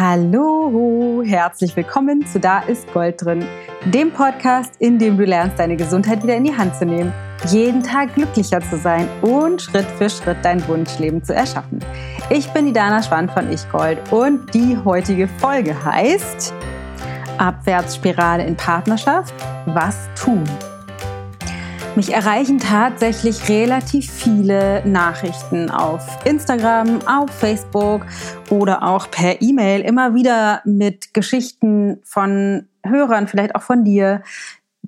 Hallo, herzlich willkommen zu Da ist Gold drin, dem Podcast, in dem du lernst, deine Gesundheit wieder in die Hand zu nehmen, jeden Tag glücklicher zu sein und Schritt für Schritt dein Wunschleben zu erschaffen. Ich bin die Dana Schwand von Ich Gold und die heutige Folge heißt Abwärtsspirale in Partnerschaft, was tun? Mich erreichen tatsächlich relativ viele Nachrichten auf Instagram, auf Facebook oder auch per E-Mail immer wieder mit Geschichten von Hörern, vielleicht auch von dir,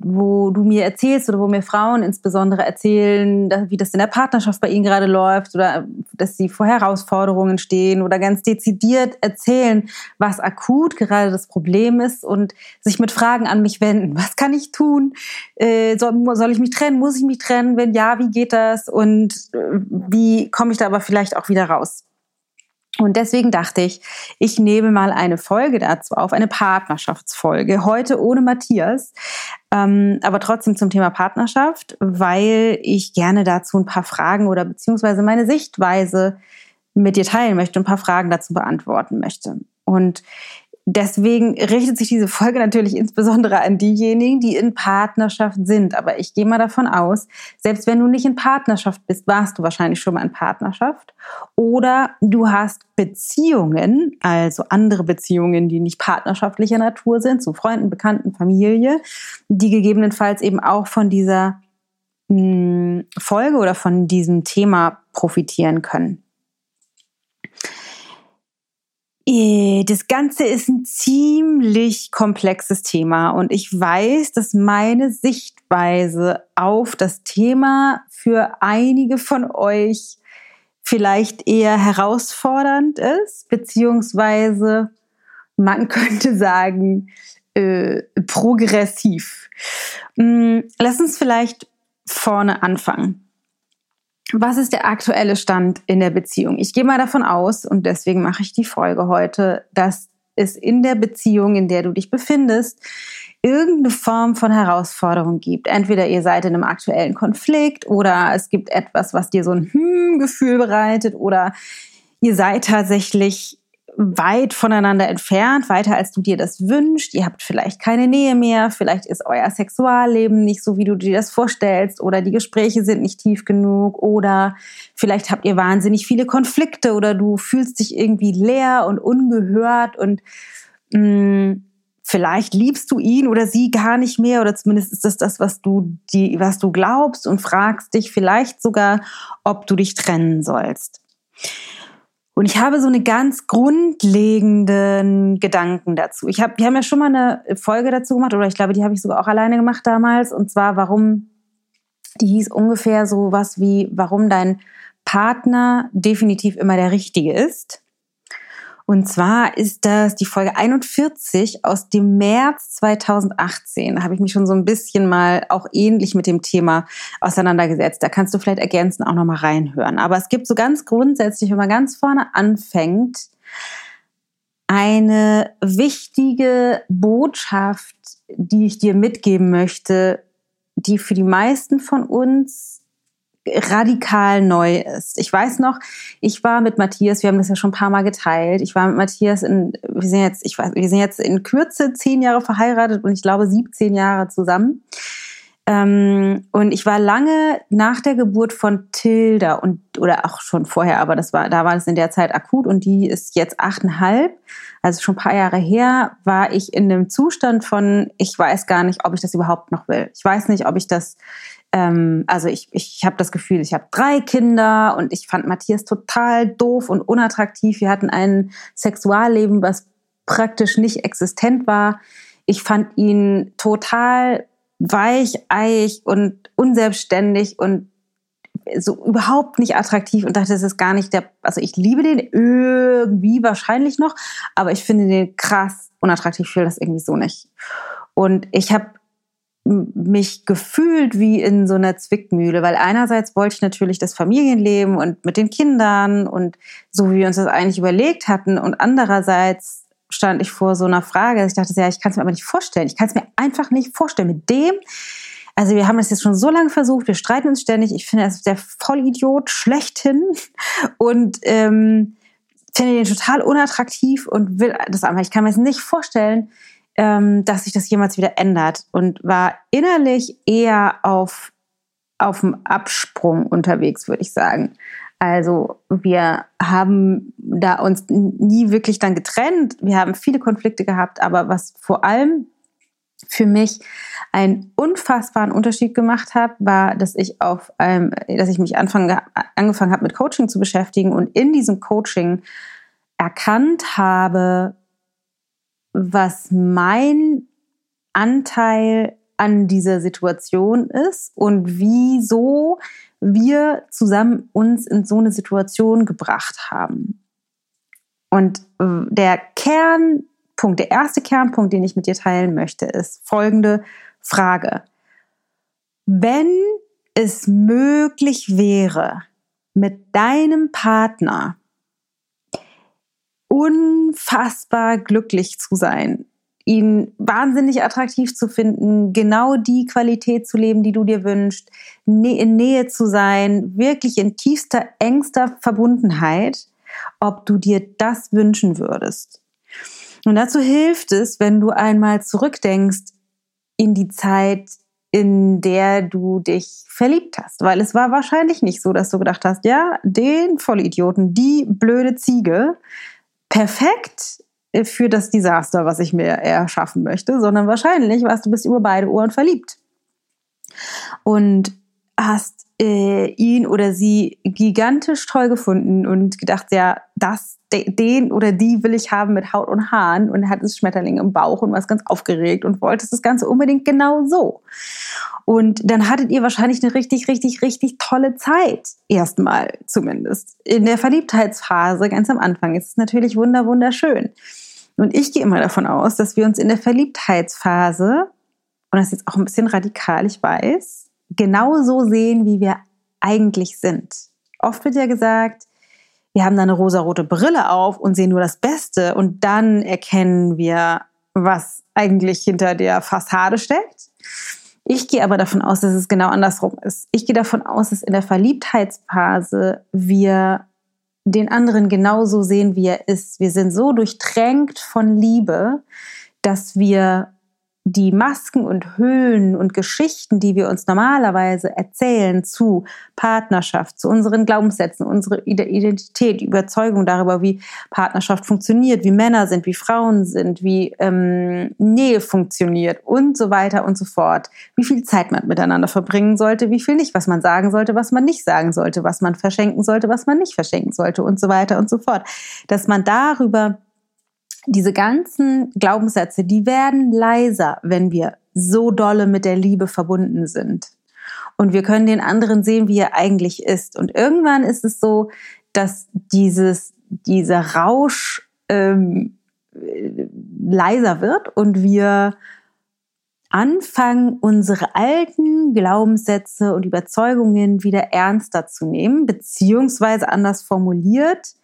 wo du mir erzählst oder wo mir Frauen insbesondere erzählen, wie das in der Partnerschaft bei ihnen gerade läuft oder dass sie vor Herausforderungen stehen oder ganz dezidiert erzählen, was akut gerade das Problem ist und sich mit Fragen an mich wenden. Was kann ich tun? Äh, soll, ich mich trennen? Muss ich mich trennen? Wenn ja, wie geht das? Und äh, wie komme ich da aber vielleicht auch wieder raus? Und deswegen dachte ich, ich nehme mal eine Folge dazu auf, eine Partnerschaftsfolge. Heute ohne Matthias, ähm, aber trotzdem zum Thema Partnerschaft, weil ich gerne dazu ein paar Fragen oder beziehungsweise meine Sichtweise mit dir teilen möchte und ein paar Fragen dazu beantworten möchte. Und Deswegen richtet sich diese Folge natürlich insbesondere an diejenigen, die in Partnerschaft sind. Aber ich gehe mal davon aus, selbst wenn du nicht in Partnerschaft bist, warst du wahrscheinlich schon mal in Partnerschaft. Oder du hast Beziehungen, also andere Beziehungen, die nicht partnerschaftlicher Natur sind, zu Freunden, Bekannten, Familie, die gegebenenfalls eben auch von dieser hm, Folge oder von diesem Thema profitieren können. Äh, das Ganze ist ein ziemlich komplexes Thema und ich weiß, dass meine Sichtweise auf das Thema für einige von euch vielleicht eher herausfordernd ist, beziehungsweise man könnte sagen, äh, progressiv. Hm, lass uns vielleicht vorne anfangen was ist der aktuelle Stand in der Beziehung? Ich gehe mal davon aus, und deswegen mache ich die Folge heute, dass es in der Beziehung, in der du dich befindest, irgendeine Form von Herausforderung gibt. Entweder ihr seid in einem aktuellen Konflikt oder es gibt etwas, was dir so ein Hm-Gefühl bereitet oder ihr seid tatsächlich weit voneinander entfernt, weiter als du dir das wünschst. Ihr habt vielleicht keine Nähe mehr, vielleicht ist euer Sexualleben nicht so, wie du dir das vorstellst, oder die Gespräche sind nicht tief genug, oder vielleicht habt ihr wahnsinnig viele Konflikte, oder du fühlst dich irgendwie leer und ungehört. Und mh, mm, vielleicht liebst du ihn oder sie gar nicht mehr, oder zumindest ist das das, was du die, was du glaubst und fragst dich vielleicht sogar, ob du dich trennen sollst. Und ich habe so eine ganz grundlegenden Gedanken dazu. Ich habe, wir haben ja schon mal eine Folge dazu gemacht, oder ich glaube, die habe ich sogar auch alleine gemacht damals. Und zwar, warum, die hieß ungefähr so was wie, warum dein Partner definitiv immer der Richtige ist. Und zwar ist das die Folge 41 aus dem März 2018. Da habe ich mich schon so ein bisschen mal auch ähnlich mit dem Thema auseinandergesetzt. Da kannst du vielleicht ergänzen auch noch mal reinhören. Aber es gibt so ganz grundsätzlich, wenn man ganz vorne anfängt, eine wichtige Botschaft, die ich dir mitgeben möchte, die für die meisten von uns radikal neu ist. Ich weiß noch, ich war mit Matthias, wir haben das ja schon ein paar Mal geteilt. Ich war mit Matthias in, wir sind jetzt, ich weiß, wir sind jetzt in Kürze zehn Jahre verheiratet und ich glaube 17 Jahre zusammen. Ähm, und ich war lange nach der Geburt von Tilda und oder auch schon vorher, aber das war, da war es in der Zeit akut und die ist jetzt achteinhalb, also schon ein paar Jahre her, war ich in einem Zustand von, ich weiß gar nicht, ob ich das überhaupt noch will. Ich weiß nicht, ob ich das ähm, also ich, ich habe das Gefühl, ich habe drei Kinder und ich fand Matthias total doof und unattraktiv. Wir hatten ein Sexualleben, was praktisch nicht existent war. Ich fand ihn total weicheig und unselbstständig und so überhaupt nicht attraktiv und dachte, das ist gar nicht der, also ich liebe den irgendwie wahrscheinlich noch, aber ich finde den krass unattraktiv, ich will das irgendwie so nicht. Und ich habe mich gefühlt wie in so einer Zwickmühle, weil einerseits wollte ich natürlich das Familienleben und mit den Kindern und so wie wir uns das eigentlich überlegt hatten und andererseits stand ich vor so einer Frage, ich dachte, ja, ich kann es mir aber nicht vorstellen. Ich kann es mir einfach nicht vorstellen mit dem. Also wir haben das jetzt schon so lange versucht, wir streiten uns ständig. Ich finde, er ist der Vollidiot schlechthin und ähm, finde den total unattraktiv und will das einfach. Ich kann mir jetzt nicht vorstellen, ähm, dass sich das jemals wieder ändert und war innerlich eher auf, auf dem Absprung unterwegs, würde ich sagen. Also wir haben da uns nie wirklich dann getrennt. Wir haben viele Konflikte gehabt, aber was vor allem für mich einen unfassbaren Unterschied gemacht hat, war, dass ich auf einem, dass ich mich anfangen, angefangen habe mit Coaching zu beschäftigen und in diesem Coaching erkannt habe, was mein Anteil an dieser Situation ist und wieso wir zusammen uns in so eine Situation gebracht haben. Und äh, der Kernpunkt, der erste Kernpunkt, den ich mit dir teilen möchte, ist folgende Frage. Wenn es möglich wäre, mit deinem Partner unfassbar glücklich zu sein, ihn wahnsinnig attraktiv zu finden, genau die Qualität zu leben, die du dir wünschst, in Nähe zu sein, wirklich in tiefster, engster Verbundenheit, ob du dir das wünschen würdest. Und dazu hilft es, wenn du einmal zurückdenkst in die Zeit, in der du dich verliebt hast. Weil es war wahrscheinlich nicht so, dass du gedacht hast, ja, den Vollidioten, die blöde Ziege, perfekt für das Desaster, was ich mir erschaffen möchte, sondern wahrscheinlich warst du bist über beide Ohren verliebt. Und hast äh, ihn oder sie gigantisch toll gefunden und gedacht, ja, das, den oder die will ich haben mit Haut und Haaren und hattest Schmetterling im Bauch und warst ganz aufgeregt und wolltest das Ganze unbedingt genau so. Und dann hattet ihr wahrscheinlich eine richtig, richtig, richtig tolle Zeit. Erstmal zumindest. In der Verliebtheitsphase, ganz am Anfang, ist es natürlich wunder, wunderschön. Und ich gehe immer davon aus, dass wir uns in der Verliebtheitsphase, und das ist jetzt auch ein bisschen radikal, ich weiß, genauso sehen, wie wir eigentlich sind. Oft wird ja gesagt, wir haben da eine rosarote Brille auf und sehen nur das Beste und dann erkennen wir, was eigentlich hinter der Fassade steckt. Ich gehe aber davon aus, dass es genau andersrum ist. Ich gehe davon aus, dass in der Verliebtheitsphase wir den anderen genauso sehen, wie er ist. Wir sind so durchtränkt von Liebe, dass wir die Masken und Hüllen und Geschichten, die wir uns normalerweise erzählen zu Partnerschaft, zu unseren Glaubenssätzen, unsere Identität, Überzeugung darüber, wie Partnerschaft funktioniert, wie Männer sind, wie Frauen sind, wie ähm, Nähe funktioniert und so weiter und so fort, wie viel Zeit man miteinander verbringen sollte, wie viel nicht, was man sagen sollte, was man nicht sagen sollte, was man verschenken sollte, was man nicht verschenken sollte und so weiter und so fort, dass man darüber diese ganzen Glaubenssätze, die werden leiser, wenn wir so dolle mit der Liebe verbunden sind. Und wir können den anderen sehen, wie er eigentlich ist. Und irgendwann ist es so, dass dieses, dieser Rausch ähm, leiser wird und wir anfangen, unsere alten Glaubenssätze und Überzeugungen wieder ernster zu nehmen, beziehungsweise anders formuliert,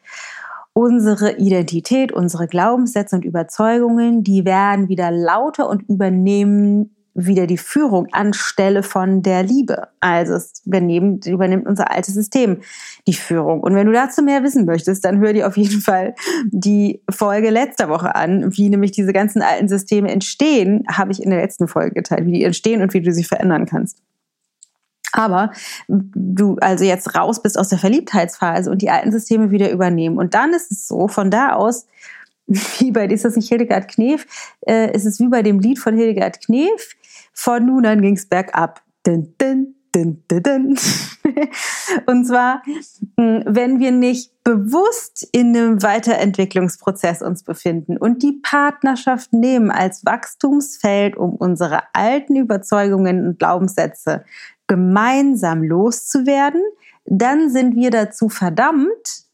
unsere Identität, unsere Glaubenssätze und Überzeugungen, die werden wieder lauter und übernehmen wieder die Führung anstelle von der Liebe. Also es übernimmt, übernimmt unser altes System die Führung. Und wenn du dazu mehr wissen möchtest, dann hör dir auf jeden Fall die Folge letzter Woche an, wie nämlich diese ganzen alten Systeme entstehen, habe ich in der letzten Folge geteilt, wie die entstehen und wie du sie verändern kannst. Aber du also jetzt raus bist aus der Verliebtheitsphase und die alten Systeme wieder übernehmen. Und dann ist es so, von da aus, wie bei, ist das nicht Hildegard Knef, äh, ist es wie bei dem Lied von Hildegard Knef, von nun an ging es bergab. Dun, dun, dun, dun, dun. Und zwar, hm, wenn wir nicht bewusst in einem Weiterentwicklungsprozess uns befinden und die Partnerschaft nehmen als Wachstumsfeld, um unsere alten Überzeugungen und Glaubenssätze gemeinsam loszuwerden, dann sind wir dazu verdammt,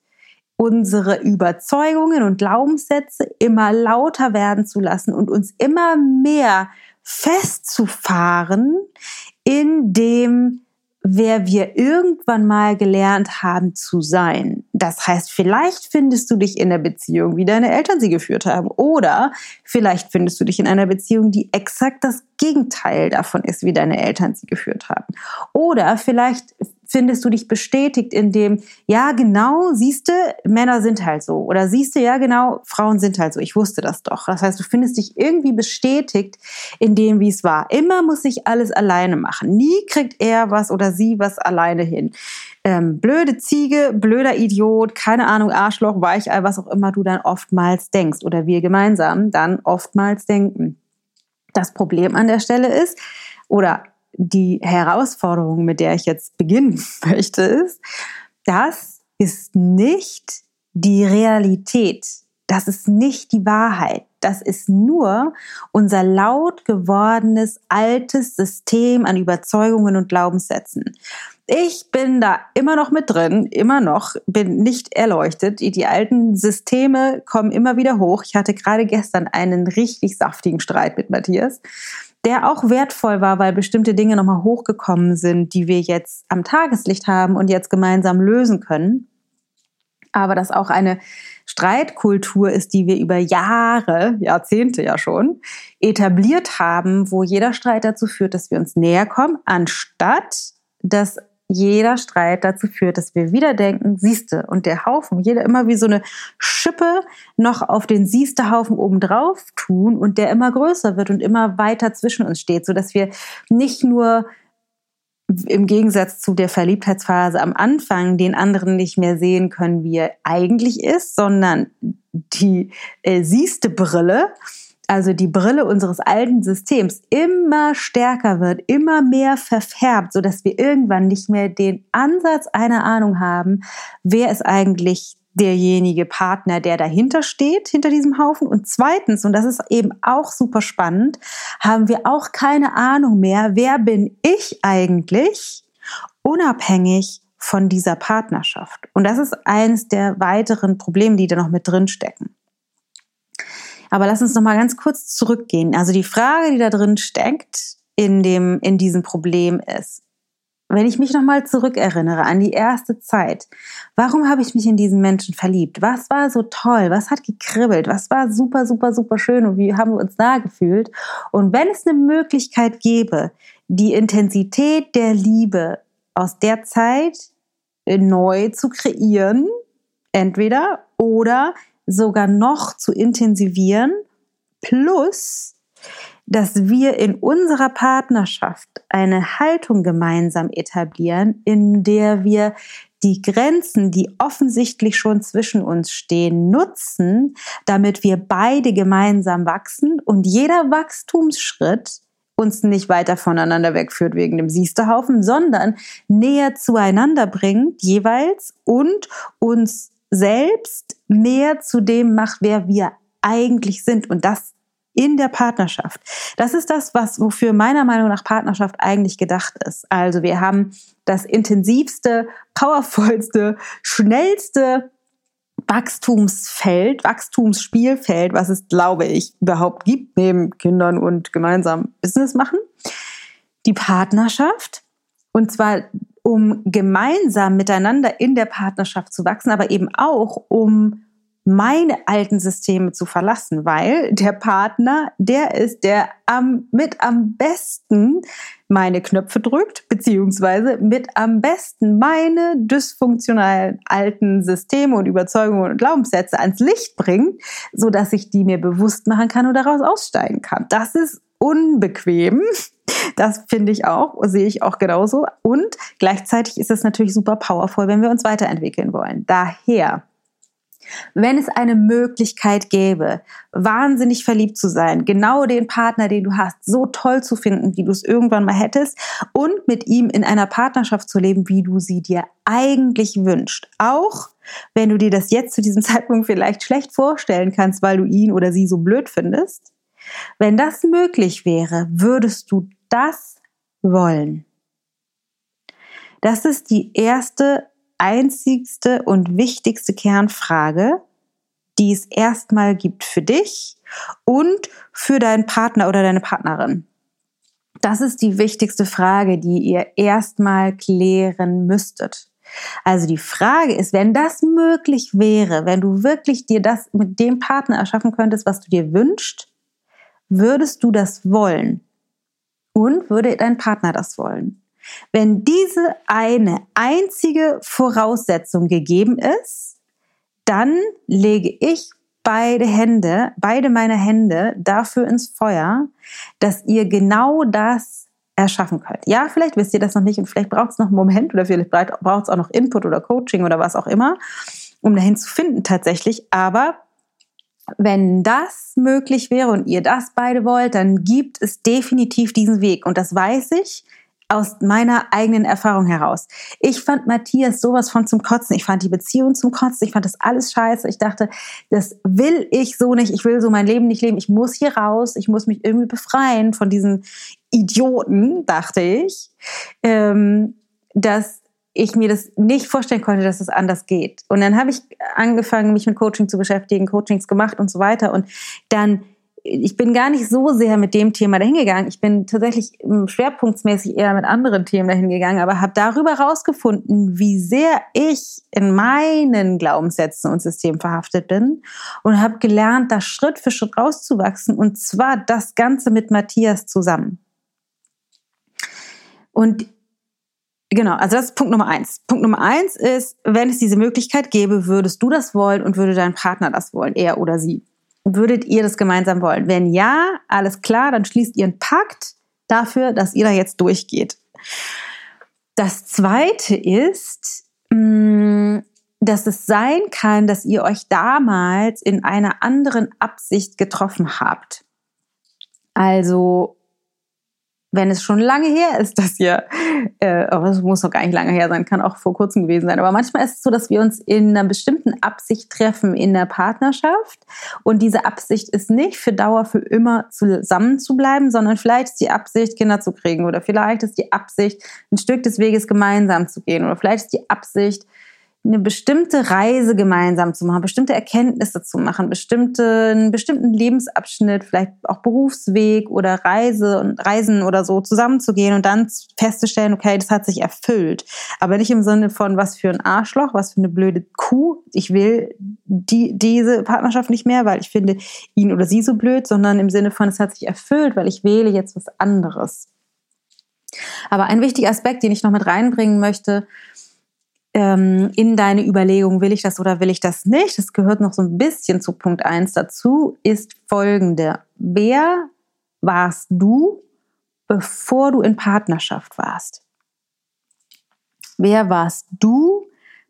unsere Überzeugungen und Glaubenssätze immer lauter werden zu lassen und uns immer mehr festzufahren in dem, wer wir irgendwann mal gelernt haben zu sein. Das heißt, vielleicht findest du dich in der Beziehung, wie deine Eltern sie geführt haben. Oder vielleicht findest du dich in einer Beziehung, die exakt das Gegenteil davon ist, wie deine Eltern sie geführt haben. Oder vielleicht findest du dich bestätigt in dem, ja, genau, siehste, Männer sind halt so. Oder siehste, ja, genau, Frauen sind halt so. Ich wusste das doch. Das heißt, du findest dich irgendwie bestätigt in dem, wie es war. Immer muss ich alles alleine machen. Nie kriegt er was oder sie was alleine hin. Ähm, blöde Ziege, blöder Idiot, keine Ahnung, Arschloch, Weichei, was auch immer du dann oftmals denkst oder wir gemeinsam dann oftmals denken. Das Problem an der Stelle ist, oder die Herausforderung, mit der ich jetzt beginnen möchte, ist, das ist nicht die Realität. Das ist nicht die Wahrheit. Das ist nur unser laut gewordenes altes System an Überzeugungen und Glaubenssätzen. Ich bin da immer noch mit drin, immer noch, bin nicht erleuchtet. Die alten Systeme kommen immer wieder hoch. Ich hatte gerade gestern einen richtig saftigen Streit mit Matthias der auch wertvoll war, weil bestimmte Dinge nochmal hochgekommen sind, die wir jetzt am Tageslicht haben und jetzt gemeinsam lösen können. Aber das auch eine Streitkultur ist, die wir über Jahre, Jahrzehnte ja schon, etabliert haben, wo jeder Streit dazu führt, dass wir uns näher kommen, anstatt dass jeder Streit dazu führt, dass wir wieder denken, siehste, und der Haufen, jeder immer wie so eine Schippe noch auf den siehste Haufen obendrauf tun und der immer größer wird und immer weiter zwischen uns steht, so dass wir nicht nur im Gegensatz zu der Verliebtheitsphase am Anfang den anderen nicht mehr sehen können, wie er eigentlich ist, sondern die äh, siehste Brille also die Brille unseres alten Systems, immer stärker wird, immer mehr verfärbt, sodass wir irgendwann nicht mehr den Ansatz einer Ahnung haben, wer ist eigentlich derjenige Partner, der dahinter steht, hinter diesem Haufen. Und zweitens, und das ist eben auch super spannend, haben wir auch keine Ahnung mehr, wer bin ich eigentlich, unabhängig von dieser Partnerschaft. Und das ist eines der weiteren Probleme, die da noch mit drin stecken. Aber lass uns noch mal ganz kurz zurückgehen. Also die Frage, die da drin steckt in dem, in diesem Problem ist, wenn ich mich noch mal zurückerinnere an die erste Zeit, warum habe ich mich in diesen Menschen verliebt? Was war so toll? Was hat gekribbelt? Was war super, super, super schön? Und wie haben wir uns da gefühlt? Und wenn es eine Möglichkeit gäbe, die Intensität der Liebe aus der Zeit neu zu kreieren, entweder oder sogar noch zu intensivieren, plus dass wir in unserer Partnerschaft eine Haltung gemeinsam etablieren, in der wir die Grenzen, die offensichtlich schon zwischen uns stehen, nutzen, damit wir beide gemeinsam wachsen und jeder Wachstumsschritt uns nicht weiter voneinander wegführt wegen dem Siestehaufen, sondern näher zueinander bringt jeweils und uns selbst mehr zu dem macht, wer wir eigentlich sind. Und das in der Partnerschaft. Das ist das, was wofür meiner Meinung nach Partnerschaft eigentlich gedacht ist. Also wir haben das intensivste, powervollste, schnellste Wachstumsfeld, Wachstumsspielfeld, was es, glaube ich, überhaupt gibt, neben Kindern und gemeinsam Business machen. Die Partnerschaft. Und zwar um gemeinsam miteinander in der Partnerschaft zu wachsen, aber eben auch um meine alten Systeme zu verlassen, weil der Partner, der ist, der am, mit am besten meine Knöpfe drückt, beziehungsweise mit am besten meine dysfunktionalen alten Systeme und Überzeugungen und Glaubenssätze ans Licht bringt, so dass ich die mir bewusst machen kann und daraus aussteigen kann. Das ist unbequem. Das finde ich auch, sehe ich auch genauso. Und gleichzeitig ist es natürlich super powerful, wenn wir uns weiterentwickeln wollen. Daher wenn es eine Möglichkeit gäbe, wahnsinnig verliebt zu sein, genau den Partner, den du hast, so toll zu finden, wie du es irgendwann mal hättest und mit ihm in einer Partnerschaft zu leben, wie du sie dir eigentlich wünschst. Auch wenn du dir das jetzt zu diesem Zeitpunkt vielleicht schlecht vorstellen kannst, weil du ihn oder sie so blöd findest. Wenn das möglich wäre, würdest du das wollen? Das ist die erste, einzigste und wichtigste Kernfrage, die es erstmal gibt für dich und für deinen Partner oder deine Partnerin. Das ist die wichtigste Frage, die ihr erstmal klären müsstet. Also die Frage ist, wenn das möglich wäre, wenn du wirklich dir das mit dem Partner erschaffen könntest, was du dir wünschst, würdest du das wollen? Und würde dein Partner das wollen? Wenn diese eine einzige Voraussetzung gegeben ist, dann lege ich beide Hände, beide meine Hände dafür ins Feuer, dass ihr genau das erschaffen könnt. Ja, vielleicht wisst ihr das noch nicht und vielleicht braucht es noch einen Moment oder vielleicht braucht es auch noch Input oder Coaching oder was auch immer, um dahin zu finden tatsächlich. Aber wenn das möglich wäre und ihr das beide wollt, dann gibt es definitiv diesen Weg. Und das weiß ich aus meiner eigenen Erfahrung heraus. Ich fand Matthias sowas von zum Kotzen. Ich fand die Beziehung zum Kotzen. Ich fand das alles scheiße. Ich dachte, das will ich so nicht. Ich will so mein Leben nicht leben. Ich muss hier raus. Ich muss mich irgendwie befreien von diesen Idioten, dachte ich, ähm, dass ich mir das nicht vorstellen konnte, dass es anders geht. Und dann habe ich angefangen, mich mit Coaching zu beschäftigen, Coachings gemacht und so weiter. Und dann ich bin gar nicht so sehr mit dem Thema dahingegangen. Ich bin tatsächlich schwerpunktsmäßig eher mit anderen Themen dahingegangen, aber habe darüber herausgefunden, wie sehr ich in meinen Glaubenssätzen und Systemen verhaftet bin und habe gelernt, da Schritt für Schritt rauszuwachsen und zwar das Ganze mit Matthias zusammen. Und Genau, also das ist Punkt Nummer eins. Punkt Nummer eins ist, wenn es diese Möglichkeit gäbe, würdest du das wollen und würde dein Partner das wollen, er oder sie. Würdet ihr das gemeinsam wollen? Wenn ja, alles klar, dann schließt ihr einen Pakt dafür, dass ihr da jetzt durchgeht. Das zweite ist, mm, dass es sein kann, dass ihr euch damals in einer anderen Absicht getroffen habt. Also wenn es schon lange her ist, dass ihr, äh, aber es muss noch gar nicht lange her sein, kann auch vor kurzem gewesen sein, aber manchmal ist es so, dass wir uns in einer bestimmten Absicht treffen in der Partnerschaft und diese Absicht ist nicht für Dauer für immer zusammen zu bleiben, sondern vielleicht ist die Absicht, Kinder zu kriegen oder vielleicht ist die Absicht, ein Stück des Weges gemeinsam zu gehen oder vielleicht ist die Absicht, eine bestimmte Reise gemeinsam zu machen, bestimmte Erkenntnisse zu machen, bestimmte, einen bestimmten Lebensabschnitt, vielleicht auch Berufsweg oder Reise und Reisen oder so zusammenzugehen und dann festzustellen, okay, das hat sich erfüllt. Aber nicht im Sinne von, was für ein Arschloch, was für eine blöde Kuh. Ich will die, diese Partnerschaft nicht mehr, weil ich finde ihn oder sie so blöd, sondern im Sinne von, es hat sich erfüllt, weil ich wähle jetzt was anderes. Aber ein wichtiger Aspekt, den ich noch mit reinbringen möchte, ähm, in deine Überlegung, will ich das oder will ich das nicht, das gehört noch so ein bisschen zu Punkt 1 dazu, ist folgende. Wer warst du, bevor du in Partnerschaft warst? Wer warst du,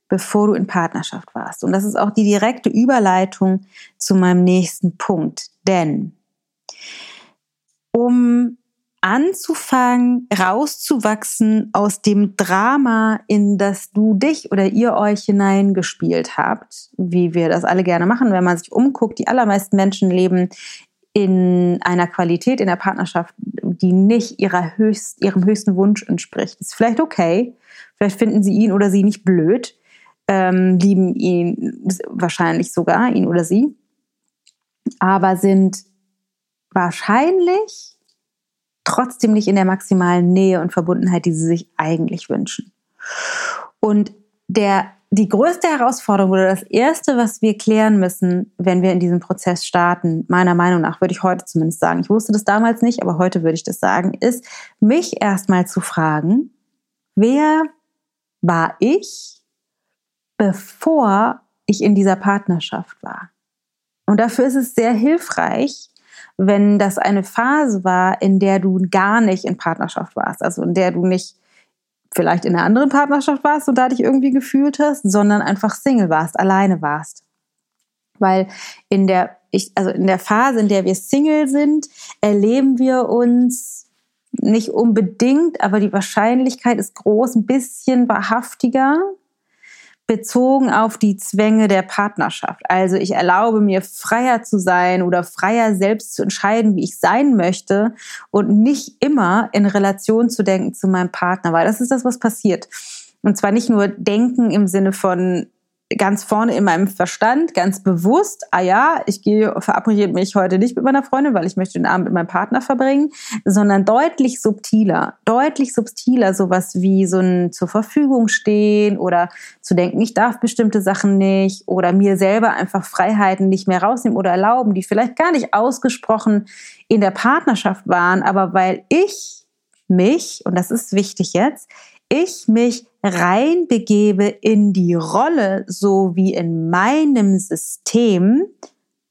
bevor du in Partnerschaft warst? Und das ist auch die direkte Überleitung zu meinem nächsten Punkt. Denn um anzufangen, rauszuwachsen aus dem Drama, in das du dich oder ihr euch hineingespielt habt, wie wir das alle gerne machen, wenn man sich umguckt. Die allermeisten Menschen leben in einer Qualität in der Partnerschaft, die nicht ihrer höchst, ihrem höchsten Wunsch entspricht. Ist vielleicht okay. Vielleicht finden sie ihn oder sie nicht blöd, ähm, lieben ihn wahrscheinlich sogar, ihn oder sie, aber sind wahrscheinlich trotzdem nicht in der maximalen Nähe und Verbundenheit, die sie sich eigentlich wünschen. Und der, die größte Herausforderung oder das erste, was wir klären müssen, wenn wir in diesem Prozess starten, meiner Meinung nach, würde ich heute zumindest sagen, ich wusste das damals nicht, aber heute würde ich das sagen, ist, mich erstmal zu fragen, wer war ich, bevor ich in dieser Partnerschaft war? Und dafür ist es sehr hilfreich, wenn das eine Phase war, in der du gar nicht in Partnerschaft warst, also in der du nicht vielleicht in einer anderen Partnerschaft warst und da dich irgendwie gefühlt hast, sondern einfach Single warst, alleine warst. Weil in der, ich, also in der Phase, in der wir Single sind, erleben wir uns nicht unbedingt, aber die Wahrscheinlichkeit ist groß, ein bisschen wahrhaftiger bezogen auf die Zwänge der Partnerschaft. Also ich erlaube mir freier zu sein oder freier selbst zu entscheiden, wie ich sein möchte und nicht immer in Relation zu denken zu meinem Partner, weil das ist das, was passiert. Und zwar nicht nur denken im Sinne von ganz vorne in meinem Verstand ganz bewusst, ah ja, ich gehe, verabrede mich heute nicht mit meiner Freundin, weil ich möchte den Abend mit meinem Partner verbringen, sondern deutlich subtiler, deutlich subtiler, sowas wie so ein zur Verfügung stehen oder zu denken, ich darf bestimmte Sachen nicht oder mir selber einfach Freiheiten nicht mehr rausnehmen oder erlauben, die vielleicht gar nicht ausgesprochen in der Partnerschaft waren, aber weil ich mich, und das ist wichtig jetzt, ich mich reinbegebe in die Rolle, so wie in meinem System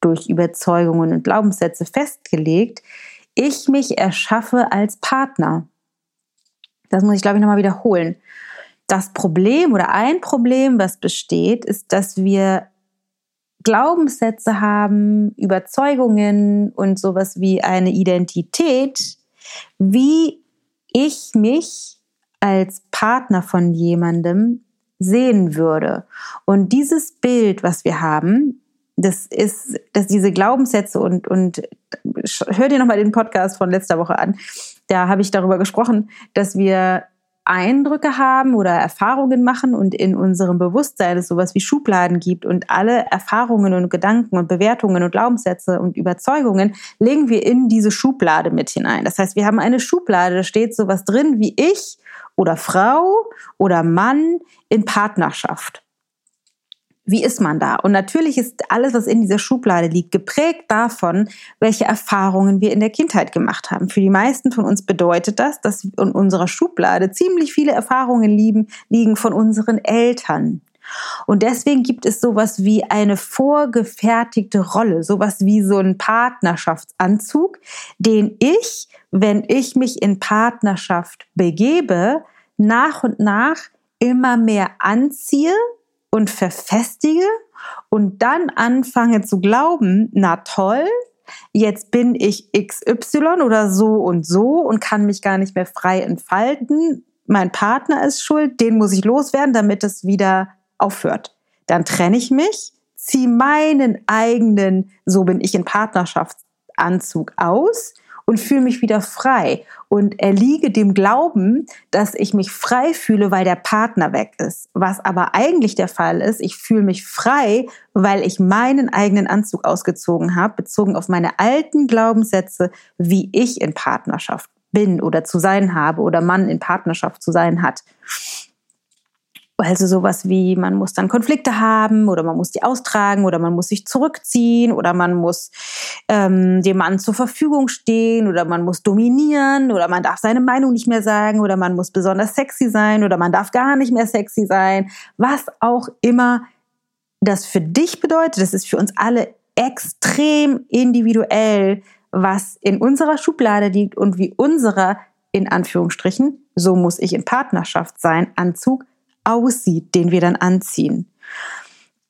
durch Überzeugungen und Glaubenssätze festgelegt, ich mich erschaffe als Partner. Das muss ich, glaube ich, nochmal wiederholen. Das Problem oder ein Problem, was besteht, ist, dass wir Glaubenssätze haben, Überzeugungen und sowas wie eine Identität, wie ich mich als Partner von jemandem sehen würde. Und dieses Bild, was wir haben, das ist, dass diese Glaubenssätze und, und hör dir nochmal den Podcast von letzter Woche an. Da habe ich darüber gesprochen, dass wir Eindrücke haben oder Erfahrungen machen und in unserem Bewusstsein es sowas wie Schubladen gibt und alle Erfahrungen und Gedanken und Bewertungen und Glaubenssätze und Überzeugungen legen wir in diese Schublade mit hinein. Das heißt, wir haben eine Schublade, da steht sowas drin wie ich oder Frau oder Mann in Partnerschaft. Wie ist man da? Und natürlich ist alles, was in dieser Schublade liegt, geprägt davon, welche Erfahrungen wir in der Kindheit gemacht haben. Für die meisten von uns bedeutet das, dass in unserer Schublade ziemlich viele Erfahrungen liegen, liegen von unseren Eltern. Und deswegen gibt es sowas wie eine vorgefertigte Rolle, sowas wie so ein Partnerschaftsanzug, den ich, wenn ich mich in Partnerschaft begebe, nach und nach immer mehr anziehe und verfestige und dann anfange zu glauben, na toll, jetzt bin ich XY oder so und so und kann mich gar nicht mehr frei entfalten. Mein Partner ist schuld, den muss ich loswerden, damit es wieder aufhört. Dann trenne ich mich, ziehe meinen eigenen, so bin ich in Partnerschaftsanzug aus und fühle mich wieder frei und erliege dem Glauben, dass ich mich frei fühle, weil der Partner weg ist. Was aber eigentlich der Fall ist, ich fühle mich frei, weil ich meinen eigenen Anzug ausgezogen habe, bezogen auf meine alten Glaubenssätze, wie ich in Partnerschaft bin oder zu sein habe oder Mann in Partnerschaft zu sein hat. Also sowas wie, man muss dann Konflikte haben oder man muss die austragen oder man muss sich zurückziehen oder man muss ähm, dem Mann zur Verfügung stehen oder man muss dominieren oder man darf seine Meinung nicht mehr sagen oder man muss besonders sexy sein oder man darf gar nicht mehr sexy sein. Was auch immer das für dich bedeutet, das ist für uns alle extrem individuell, was in unserer Schublade liegt und wie unserer, in Anführungsstrichen, so muss ich in Partnerschaft sein, Anzug aussieht, den wir dann anziehen.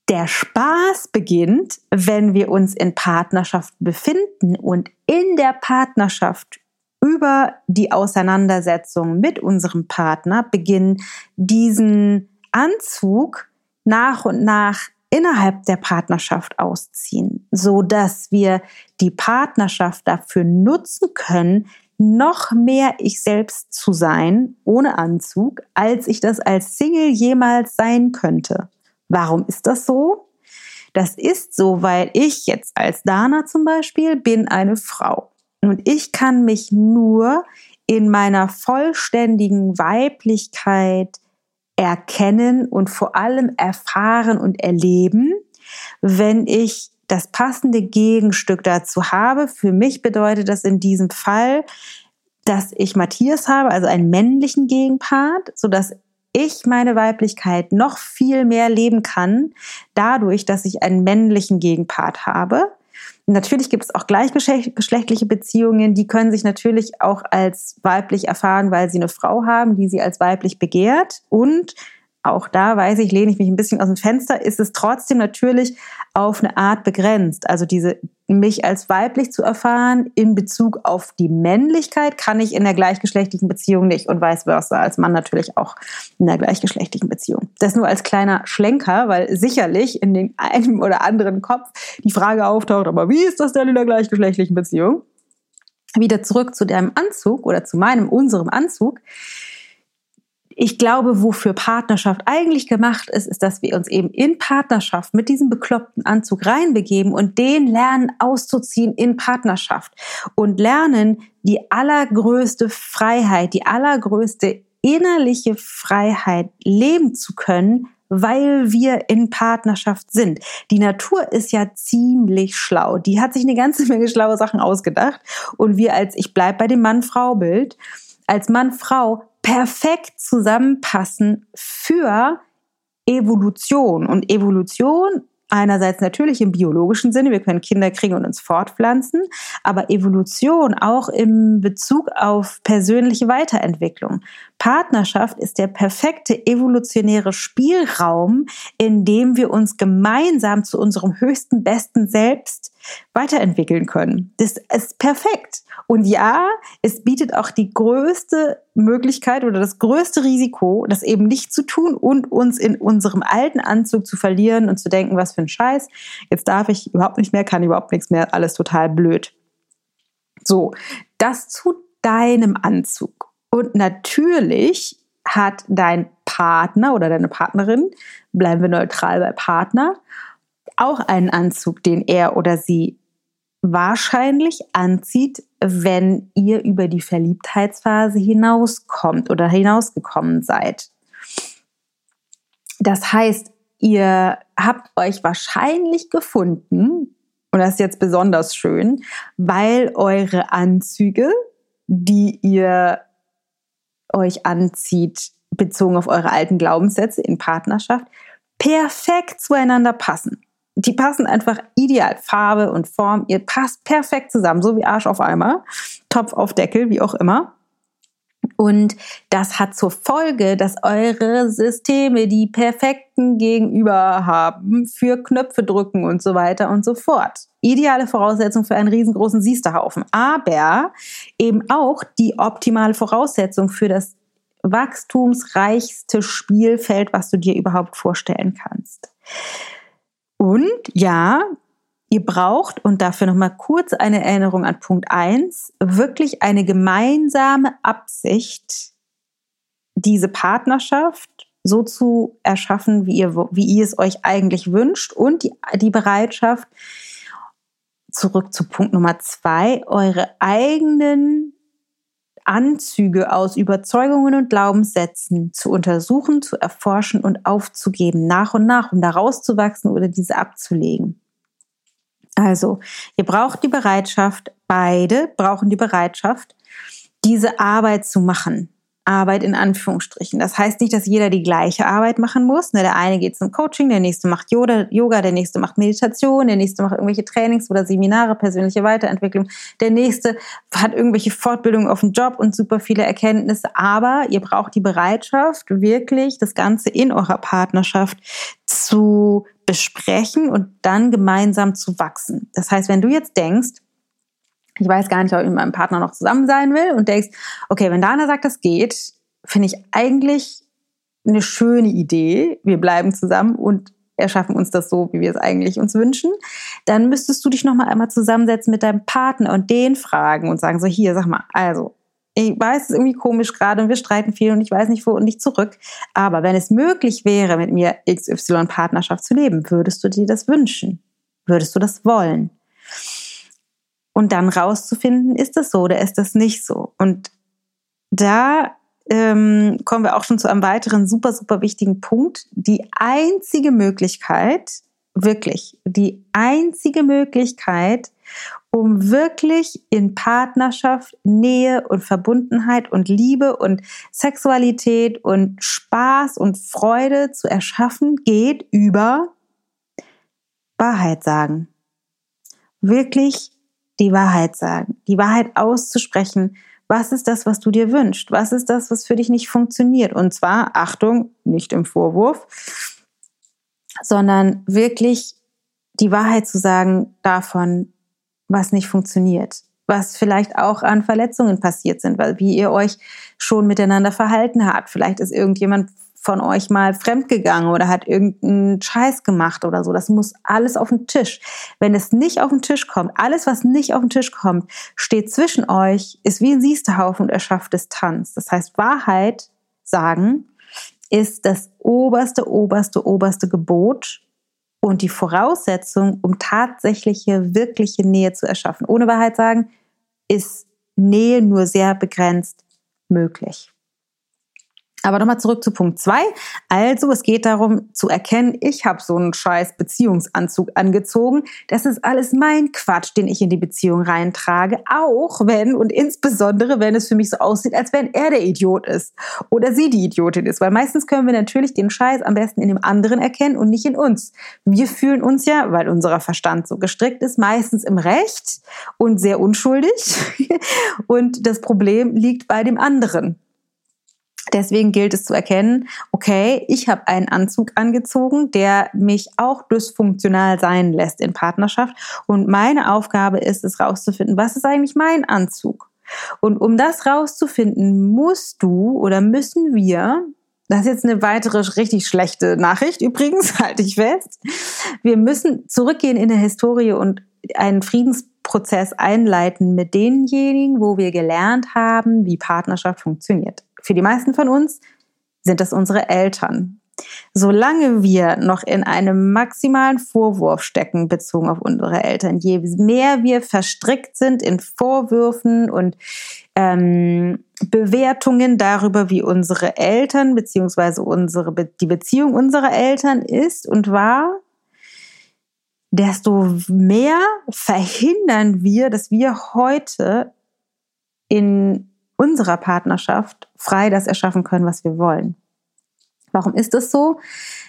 Der Spaß beginnt, wenn wir uns in Partnerschaft befinden und in der Partnerschaft über die Auseinandersetzung mit unserem Partner beginnen, diesen Anzug nach und nach innerhalb der Partnerschaft ausziehen, so dass wir die Partnerschaft dafür nutzen können, noch mehr ich selbst zu sein, ohne Anzug, als ich das als Single jemals sein könnte. Warum ist das so? Das ist so, weil ich jetzt als Dana zum Beispiel bin eine Frau. Und ich kann mich nur in meiner vollständigen Weiblichkeit erkennen und vor allem erfahren und erleben, wenn ich das passende Gegenstück dazu habe. Für mich bedeutet das in diesem Fall, dass ich Matthias habe, also einen männlichen Gegenpart, so dass ich meine Weiblichkeit noch viel mehr leben kann, dadurch, dass ich einen männlichen Gegenpart habe. Natürlich gibt es auch gleichgeschlechtliche Beziehungen, die können sich natürlich auch als weiblich erfahren, weil sie eine Frau haben, die sie als weiblich begehrt. Und auch da weiß ich, lehne ich mich ein bisschen aus dem Fenster, ist es trotzdem natürlich auf eine Art begrenzt. Also diese mich als weiblich zu erfahren in Bezug auf die Männlichkeit kann ich in der gleichgeschlechtlichen Beziehung nicht und vice versa, als Mann natürlich auch in der gleichgeschlechtlichen Beziehung. Das nur als kleiner Schlenker, weil sicherlich in dem einen oder anderen Kopf die Frage auftaucht, aber wie ist das denn in der gleichgeschlechtlichen Beziehung? Wieder zurück zu deinem Anzug oder zu meinem, unserem Anzug ich glaube, wofür Partnerschaft eigentlich gemacht ist, ist, dass wir uns eben in Partnerschaft mit diesem bekloppten Anzug reinbegeben und den lernen auszuziehen in Partnerschaft und lernen die allergrößte Freiheit, die allergrößte innerliche Freiheit leben zu können, weil wir in Partnerschaft sind. Die Natur ist ja ziemlich schlau. Die hat sich eine ganze Menge schlaue Sachen ausgedacht und wir als ich bleib bei dem Mann-Frau-Bild als Mann, Frau perfekt zusammenpassen für Evolution. Und Evolution einerseits natürlich im biologischen Sinne, wir können Kinder kriegen und uns fortpflanzen, aber Evolution auch im Bezug auf persönliche Weiterentwicklung. Partnerschaft ist der perfekte evolutionäre Spielraum, in dem wir uns gemeinsam zu unserem höchsten, besten Selbst weiterentwickeln können. Das ist perfekt. Und ja, es bietet auch die größte Möglichkeit oder das größte Risiko, das eben nicht zu tun und uns in unserem alten Anzug zu verlieren und zu denken, was für ein Scheiß. Jetzt darf ich überhaupt nicht mehr, kann überhaupt nichts mehr, alles total blöd. So, das zu deinem Anzug. Und natürlich hat dein Partner oder deine Partnerin, bleiben wir neutral bei Partner, auch einen Anzug, den er oder sie wahrscheinlich anzieht, wenn ihr über die Verliebtheitsphase hinauskommt oder hinausgekommen seid. Das heißt, ihr habt euch wahrscheinlich gefunden, und das ist jetzt besonders schön, weil eure Anzüge, die ihr euch anzieht, bezogen auf eure alten Glaubenssätze in Partnerschaft, perfekt zueinander passen die passen einfach ideal. Farbe und Form, ihr passt perfekt zusammen, so wie Arsch auf Eimer, Topf auf Deckel, wie auch immer. Und das hat zur Folge, dass eure Systeme die perfekten Gegenüber haben für Knöpfe drücken und so weiter und so fort. Ideale Voraussetzung für einen riesengroßen Siesterhaufen, aber eben auch die optimale Voraussetzung für das wachstumsreichste Spielfeld, was du dir überhaupt vorstellen kannst. Und ja, ihr braucht, und dafür nochmal kurz eine Erinnerung an Punkt 1, wirklich eine gemeinsame Absicht, diese Partnerschaft so zu erschaffen, wie ihr, wie ihr es euch eigentlich wünscht und die, die Bereitschaft, zurück zu Punkt Nummer zwei, eure eigenen Anzüge aus Überzeugungen und Glaubenssätzen zu untersuchen, zu erforschen und aufzugeben, nach und nach, um da rauszuwachsen oder diese abzulegen. Also, ihr braucht die Bereitschaft, beide brauchen die Bereitschaft, diese Arbeit zu machen. Arbeit in Anführungsstrichen. Das heißt nicht, dass jeder die gleiche Arbeit machen muss. Ne, der eine geht zum Coaching, der nächste macht Yoga, der nächste macht Meditation, der nächste macht irgendwelche Trainings oder Seminare, persönliche Weiterentwicklung, der nächste hat irgendwelche Fortbildungen auf dem Job und super viele Erkenntnisse. Aber ihr braucht die Bereitschaft, wirklich das Ganze in eurer Partnerschaft zu besprechen und dann gemeinsam zu wachsen. Das heißt, wenn du jetzt denkst, ich weiß gar nicht, ob ich mit meinem Partner noch zusammen sein will und denkst, okay, wenn Dana sagt, das geht, finde ich eigentlich eine schöne Idee. Wir bleiben zusammen und erschaffen uns das so, wie wir es eigentlich uns wünschen. Dann müsstest du dich noch mal einmal zusammensetzen mit deinem Partner und den fragen und sagen so, hier, sag mal, also, ich weiß, es ist irgendwie komisch gerade und wir streiten viel und ich weiß nicht wo und nicht zurück. Aber wenn es möglich wäre, mit mir XY Partnerschaft zu leben, würdest du dir das wünschen? Würdest du das wollen? Und dann rauszufinden, ist das so oder ist das nicht so. Und da ähm, kommen wir auch schon zu einem weiteren super, super wichtigen Punkt. Die einzige Möglichkeit, wirklich, die einzige Möglichkeit, um wirklich in Partnerschaft Nähe und Verbundenheit und Liebe und Sexualität und Spaß und Freude zu erschaffen, geht über Wahrheit sagen. Wirklich die Wahrheit sagen, die Wahrheit auszusprechen. Was ist das, was du dir wünschst? Was ist das, was für dich nicht funktioniert? Und zwar, Achtung, nicht im Vorwurf, sondern wirklich die Wahrheit zu sagen davon, was nicht funktioniert, was vielleicht auch an Verletzungen passiert sind, weil wie ihr euch schon miteinander verhalten habt. Vielleicht ist irgendjemand von euch mal fremdgegangen oder hat irgendeinen Scheiß gemacht oder so. Das muss alles auf den Tisch. Wenn es nicht auf den Tisch kommt, alles, was nicht auf den Tisch kommt, steht zwischen euch, ist wie ein Siestehaufen und erschafft Distanz. Das heißt, Wahrheit sagen ist das oberste, oberste, oberste Gebot und die Voraussetzung, um tatsächliche, wirkliche Nähe zu erschaffen. Ohne Wahrheit sagen ist Nähe nur sehr begrenzt möglich. Aber nochmal zurück zu Punkt zwei. Also es geht darum zu erkennen, ich habe so einen scheiß Beziehungsanzug angezogen. Das ist alles mein Quatsch, den ich in die Beziehung reintrage. Auch wenn und insbesondere, wenn es für mich so aussieht, als wenn er der Idiot ist oder sie die Idiotin ist. Weil meistens können wir natürlich den Scheiß am besten in dem anderen erkennen und nicht in uns. Wir fühlen uns ja, weil unser Verstand so gestrickt ist, meistens im Recht und sehr unschuldig. und das Problem liegt bei dem anderen. Deswegen gilt es zu erkennen, okay, ich habe einen Anzug angezogen, der mich auch dysfunktional sein lässt in Partnerschaft. Und meine Aufgabe ist es rauszufinden, was ist eigentlich mein Anzug? Und um das rauszufinden, musst du oder müssen wir, das ist jetzt eine weitere richtig schlechte Nachricht übrigens, halte ich fest, wir müssen zurückgehen in der Historie und einen Friedensprozess einleiten mit denjenigen, wo wir gelernt haben, wie Partnerschaft funktioniert für die meisten von uns sind das unsere Eltern. Solange wir noch in einem maximalen Vorwurf stecken, bezogen auf unsere Eltern, je mehr wir verstrickt sind in Vorwürfen und ähm, Bewertungen darüber, wie unsere Eltern beziehungsweise unsere die Beziehung unserer Eltern ist und war, desto mehr verhindern wir, dass wir heute in unserer Partnerschaft frei das erschaffen können, was wir wollen. Warum ist das so?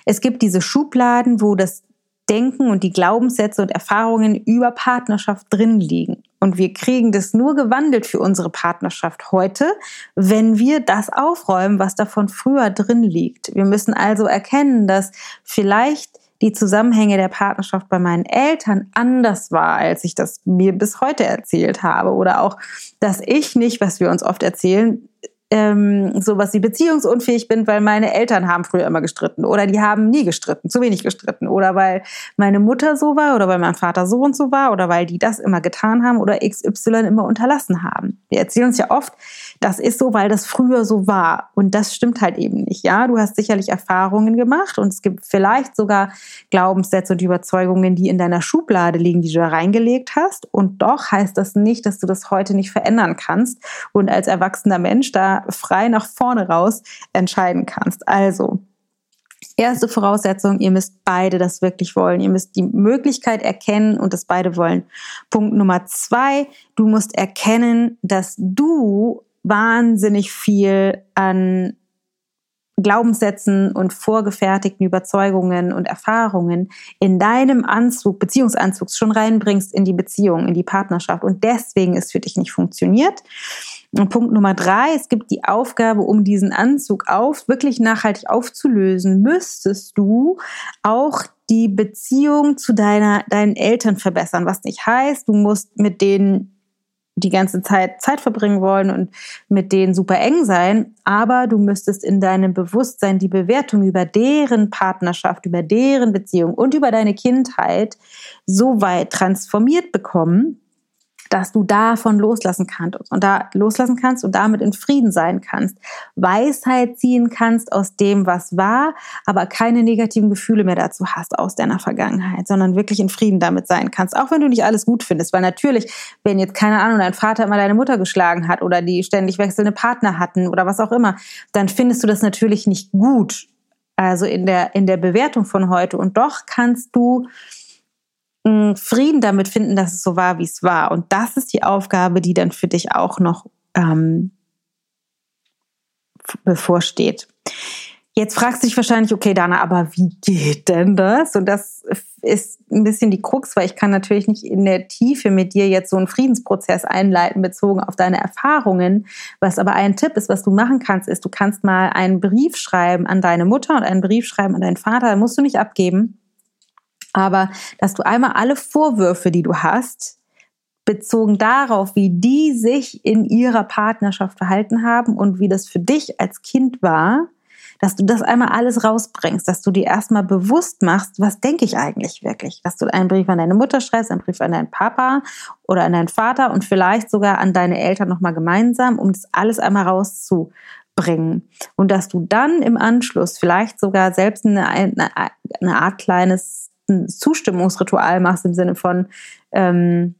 Es gibt diese Schubladen, wo das Denken und die Glaubenssätze und Erfahrungen über Partnerschaft drin liegen. Und wir kriegen das nur gewandelt für unsere Partnerschaft heute, wenn wir das aufräumen, was davon früher drin liegt. Wir müssen also erkennen, dass vielleicht die Zusammenhänge der Partnerschaft bei meinen Eltern anders war, als ich das mir bis heute erzählt habe. Oder auch, dass ich nicht, was wir uns oft erzählen, ähm, sowas wie beziehungsunfähig bin, weil meine Eltern haben früher immer gestritten oder die haben nie gestritten, zu wenig gestritten oder weil meine Mutter so war oder weil mein Vater so und so war oder weil die das immer getan haben oder XY immer unterlassen haben. Wir erzählen uns ja oft, das ist so, weil das früher so war und das stimmt halt eben nicht. Ja, du hast sicherlich Erfahrungen gemacht und es gibt vielleicht sogar Glaubenssätze und Überzeugungen, die in deiner Schublade liegen, die du da reingelegt hast und doch heißt das nicht, dass du das heute nicht verändern kannst und als erwachsener Mensch da frei nach vorne raus entscheiden kannst. Also, erste Voraussetzung, ihr müsst beide das wirklich wollen. Ihr müsst die Möglichkeit erkennen und das beide wollen. Punkt Nummer zwei, du musst erkennen, dass du wahnsinnig viel an Glaubenssätzen und vorgefertigten Überzeugungen und Erfahrungen in deinem Anzug, Beziehungsanzug schon reinbringst in die Beziehung, in die Partnerschaft und deswegen es für dich nicht funktioniert. Und Punkt Nummer drei, es gibt die Aufgabe, um diesen Anzug auf, wirklich nachhaltig aufzulösen, müsstest du auch die Beziehung zu deiner, deinen Eltern verbessern, was nicht heißt, du musst mit denen die ganze Zeit Zeit verbringen wollen und mit denen super eng sein, aber du müsstest in deinem Bewusstsein die Bewertung über deren Partnerschaft, über deren Beziehung und über deine Kindheit so weit transformiert bekommen, dass du davon loslassen kannst und da loslassen kannst und damit in Frieden sein kannst, Weisheit ziehen kannst aus dem, was war, aber keine negativen Gefühle mehr dazu hast aus deiner Vergangenheit, sondern wirklich in Frieden damit sein kannst, auch wenn du nicht alles gut findest, weil natürlich, wenn jetzt keine Ahnung, dein Vater immer deine Mutter geschlagen hat oder die ständig wechselnde Partner hatten oder was auch immer, dann findest du das natürlich nicht gut. Also in der in der Bewertung von heute. Und doch kannst du Frieden damit finden, dass es so war, wie es war. Und das ist die Aufgabe, die dann für dich auch noch ähm, bevorsteht. Jetzt fragst du dich wahrscheinlich, okay, Dana, aber wie geht denn das? Und das ist ein bisschen die Krux, weil ich kann natürlich nicht in der Tiefe mit dir jetzt so einen Friedensprozess einleiten, bezogen auf deine Erfahrungen. Was aber ein Tipp ist, was du machen kannst, ist, du kannst mal einen Brief schreiben an deine Mutter und einen Brief schreiben an deinen Vater. Den musst du nicht abgeben aber dass du einmal alle Vorwürfe, die du hast, bezogen darauf, wie die sich in ihrer Partnerschaft verhalten haben und wie das für dich als Kind war, dass du das einmal alles rausbringst, dass du dir erstmal bewusst machst, was denke ich eigentlich wirklich? Dass du einen Brief an deine Mutter schreibst, einen Brief an deinen Papa oder an deinen Vater und vielleicht sogar an deine Eltern nochmal gemeinsam, um das alles einmal rauszubringen. Und dass du dann im Anschluss vielleicht sogar selbst eine, eine, eine Art kleines ein Zustimmungsritual machst im Sinne von, ähm,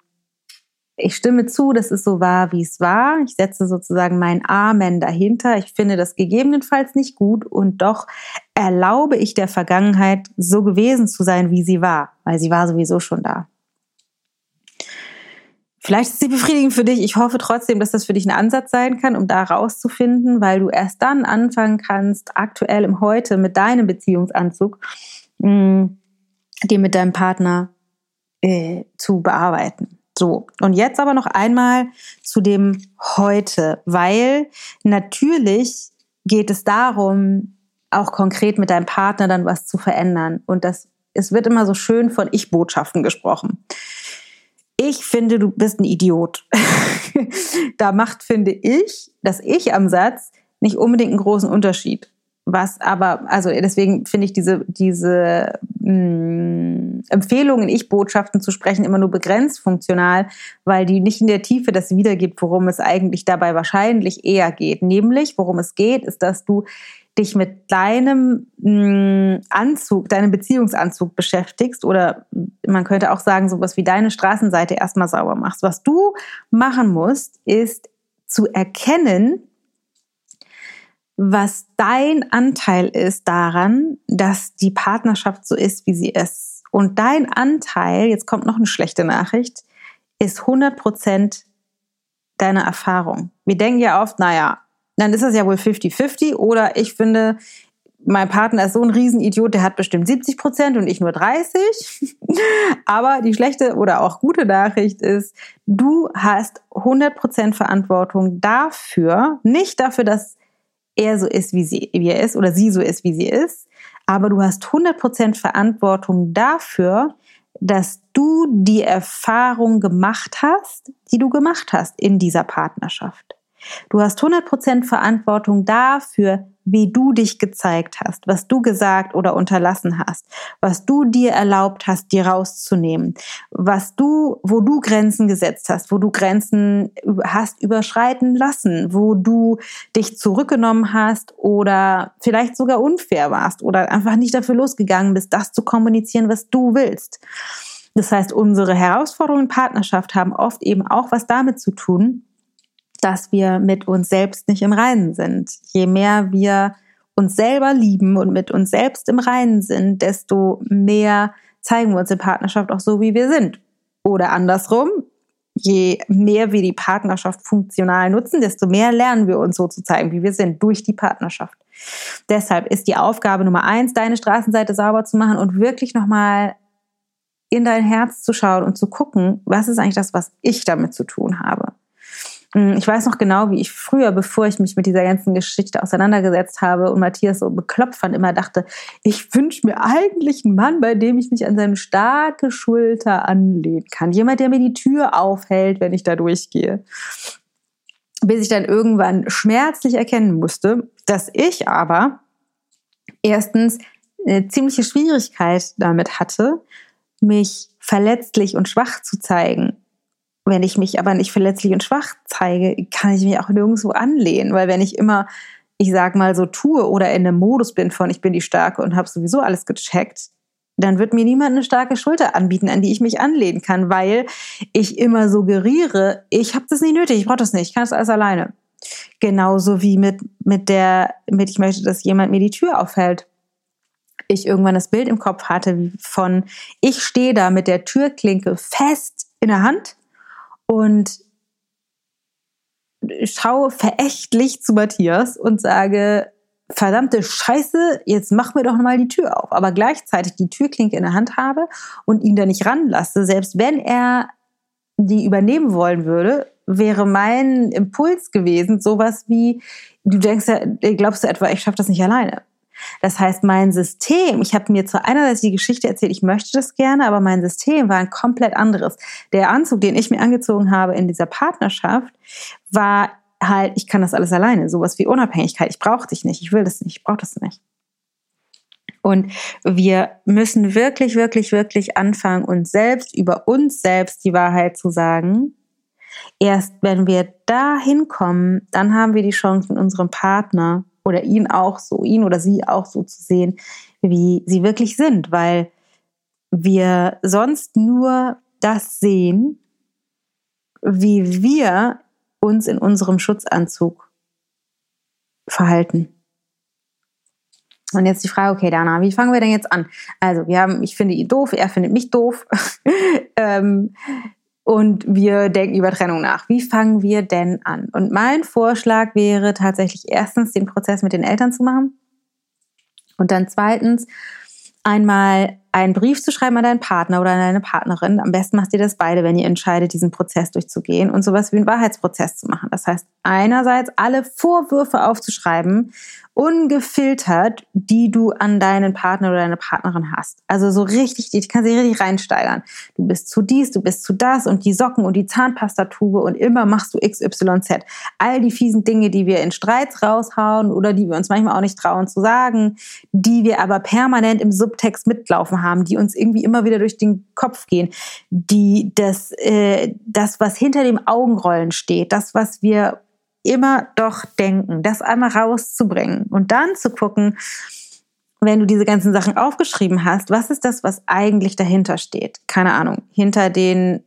ich stimme zu, dass es so war, wie es war. Ich setze sozusagen mein Amen dahinter. Ich finde das gegebenenfalls nicht gut und doch erlaube ich der Vergangenheit, so gewesen zu sein, wie sie war, weil sie war sowieso schon da. Vielleicht ist sie befriedigend für dich. Ich hoffe trotzdem, dass das für dich ein Ansatz sein kann, um da rauszufinden, weil du erst dann anfangen kannst, aktuell im Heute mit deinem Beziehungsanzug, mh, den mit deinem Partner äh, zu bearbeiten. So, und jetzt aber noch einmal zu dem Heute, weil natürlich geht es darum, auch konkret mit deinem Partner dann was zu verändern. Und das, es wird immer so schön von Ich-Botschaften gesprochen ich finde, du bist ein Idiot. da macht, finde ich, das Ich am Satz nicht unbedingt einen großen Unterschied. Was aber, also deswegen finde ich diese, diese mh, mm, Empfehlungen, Ich-Botschaften zu sprechen, immer nur begrenzt funktional, weil die nicht in der Tiefe das wiedergibt, worum es eigentlich dabei wahrscheinlich eher geht. Nämlich, worum es geht, ist, dass du dich mit deinem mh, mm, Anzug, deinem Beziehungsanzug beschäftigst oder man könnte auch sagen, sowas wie deine Straßenseite erstmal sauber machst. Was du machen musst, ist zu erkennen, was dein Anteil ist daran, dass die Partnerschaft so ist, wie sie ist. Und dein Anteil, jetzt kommt noch eine schlechte Nachricht, ist 100 Prozent deiner Erfahrung. Wir denken ja oft, naja, dann ist das ja wohl 50-50. Oder ich finde, mein Partner ist so ein Riesenidiot, der hat bestimmt 70 Prozent und ich nur 30. Aber die schlechte oder auch gute Nachricht ist, du hast 100 Prozent Verantwortung dafür, nicht dafür, dass er so ist, wie, sie, wie er ist oder sie so ist, wie sie ist, aber du hast 100 Prozent Verantwortung dafür, dass du die Erfahrung gemacht hast, die du gemacht hast in dieser Partnerschaft. Du hast 100% Verantwortung dafür, wie du dich gezeigt hast, was du gesagt oder unterlassen hast, was du dir erlaubt hast, dir rauszunehmen, was du, wo du Grenzen gesetzt hast, wo du Grenzen hast überschreiten lassen, wo du dich zurückgenommen hast oder vielleicht sogar unfair warst oder einfach nicht dafür losgegangen bist, das zu kommunizieren, was du willst. Das heißt, unsere Herausforderungen in Partnerschaft haben oft eben auch was damit zu tun, dass wir mit uns selbst nicht im Reinen sind. Je mehr wir uns selber lieben und mit uns selbst im Reinen sind, desto mehr zeigen wir uns in Partnerschaft auch so, wie wir sind. Oder andersrum, je mehr wir die Partnerschaft funktional nutzen, desto mehr lernen wir uns so zu zeigen, wie wir sind, durch die Partnerschaft. Deshalb ist die Aufgabe Nummer eins, deine Straßenseite sauber zu machen und wirklich nochmal in dein Herz zu schauen und zu gucken, was ist eigentlich das, was ich damit zu tun habe. Mm, ich weiß noch genau, wie ich früher, bevor ich mich mit dieser ganzen Geschichte auseinandergesetzt habe und Matthias so beklopft fand, immer dachte, ich wünsche mir eigentlich einen Mann, bei dem ich mich an seine starke Schulter anlehnen kann. Jemand, der mir die Tür aufhält, wenn ich da durchgehe. Bis ich dann irgendwann schmerzlich erkennen musste, dass ich aber erstens eine ziemliche Schwierigkeit damit hatte, mich verletzlich und schwach zu zeigen wenn ich mich aber nicht verletzlich und schwach zeige, kann ich mich auch nirgendwo anlehnen, weil wenn ich immer, ich sag mal, so tue oder in einem Modus bin von ich bin die Starke und habe sowieso alles gecheckt, dann wird mir niemand eine starke Schulter anbieten, an die ich mich anlehnen kann, weil ich immer suggeriere, ich habe das nicht nötig, ich brauche das nicht, ich kann das alles alleine. Genauso wie mit, mit der, mit ich möchte, dass jemand mir die Tür aufhält. Ich irgendwann das Bild im Kopf hatte von, ich stehe da mit der Türklinke fest in der Hand und schaue verächtlich zu Matthias und sage, verdammte Scheiße, jetzt mach mir doch mal die Tür auf. Aber gleichzeitig die Türklinke in der Hand habe und ihn da nicht ranlasse, selbst wenn er die übernehmen wollen würde, wäre mein Impuls gewesen, sowas wie, du denkst ja, glaubst du etwa, ich schaffe das nicht alleine. Das heißt, mein System, ich habe mir zwar einerseits die Geschichte erzählt, ich möchte das gerne, aber mein System war ein komplett anderes. Der Anzug, den ich mir angezogen habe in dieser Partnerschaft, war halt, ich kann das alles alleine, sowas wie Unabhängigkeit. Ich brauche dich nicht, ich will das nicht, ich brauche das nicht. Und wir müssen wirklich, wirklich, wirklich anfangen, uns selbst über uns selbst die Wahrheit zu sagen. Erst wenn wir da hinkommen, dann haben wir die Chance, mit unserem Partner oder ihn auch so, ihn oder sie auch so zu sehen, wie sie wirklich sind, weil wir sonst nur das sehen, wie wir uns in unserem Schutzanzug verhalten. Und jetzt die Frage, okay, Dana, wie fangen wir denn jetzt an? Also, wir haben, ich finde ihn doof, er findet mich doof. ähm, und wir denken über Trennung nach. Wie fangen wir denn an? Und mein Vorschlag wäre tatsächlich erstens, den Prozess mit den Eltern zu machen. Und dann zweitens, einmal einen Brief zu schreiben an deinen Partner oder an deine Partnerin. Am besten macht ihr das beide, wenn ihr entscheidet, diesen Prozess durchzugehen und sowas wie einen Wahrheitsprozess zu machen. Das heißt, einerseits alle Vorwürfe aufzuschreiben ungefiltert, die du an deinen Partner oder deine Partnerin hast. Also so richtig, die kann sich richtig reinsteigern. Du bist zu dies, du bist zu das und die Socken und die Zahnpastatube und immer machst du XYZ. All die fiesen Dinge, die wir in Streits raushauen oder die wir uns manchmal auch nicht trauen zu sagen, die wir aber permanent im Subtext mitlaufen haben, die uns irgendwie immer wieder durch den Kopf gehen, die das, äh, das was hinter dem Augenrollen steht, das, was wir immer doch denken, das einmal rauszubringen und dann zu gucken, wenn du diese ganzen Sachen aufgeschrieben hast, was ist das, was eigentlich dahinter steht? Keine Ahnung. Hinter den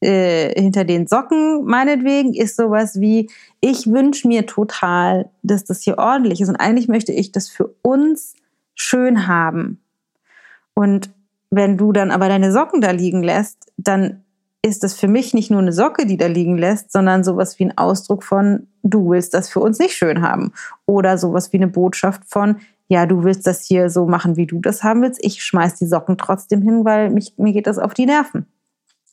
äh, hinter den Socken meinetwegen ist sowas wie, ich wünsche mir total, dass das hier ordentlich ist und eigentlich möchte ich das für uns schön haben. Und wenn du dann aber deine Socken da liegen lässt, dann ist das für mich nicht nur eine Socke, die da liegen lässt, sondern sowas wie ein Ausdruck von, du willst das für uns nicht schön haben. Oder sowas wie eine Botschaft von, ja, du willst das hier so machen, wie du das haben willst. Ich schmeiß die Socken trotzdem hin, weil mich, mir geht das auf die Nerven.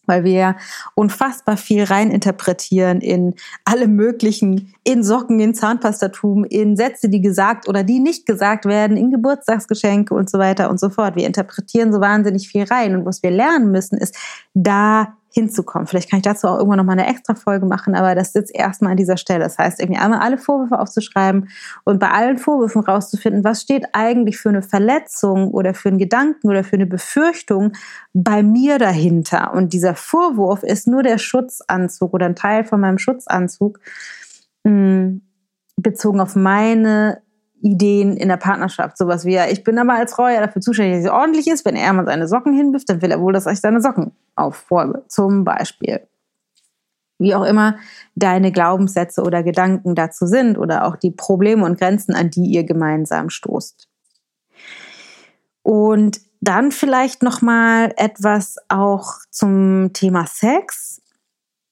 Weil wir unfassbar viel reininterpretieren in alle möglichen, in Socken, in Zahnpastatuben, in Sätze, die gesagt oder die nicht gesagt werden, in Geburtstagsgeschenke und so weiter und so fort. Wir interpretieren so wahnsinnig viel rein. Und was wir lernen müssen, ist, da hinzukommen. Vielleicht kann ich dazu auch irgendwann noch mal eine extra Folge machen, aber das sitzt erstmal an dieser Stelle. Das heißt, irgendwie einmal alle Vorwürfe aufzuschreiben und bei allen Vorwürfen rauszufinden, was steht eigentlich für eine Verletzung oder für einen Gedanken oder für eine Befürchtung bei mir dahinter. Und dieser Vorwurf ist nur der Schutzanzug oder ein Teil von meinem Schutzanzug mh, hm, bezogen auf meine Ideen in der Partnerschaft. Sowas wie, ich bin aber als Frau ja dafür zuständig, dass sie ordentlich ist. Wenn er mal seine Socken hinwirft, dann will er wohl, dass ich seine Socken aufräume. Zum Beispiel. Wie auch immer deine Glaubenssätze oder Gedanken dazu sind oder auch die Probleme und Grenzen, an die ihr gemeinsam stoßt. Und dann vielleicht noch mal etwas auch zum Thema Sex.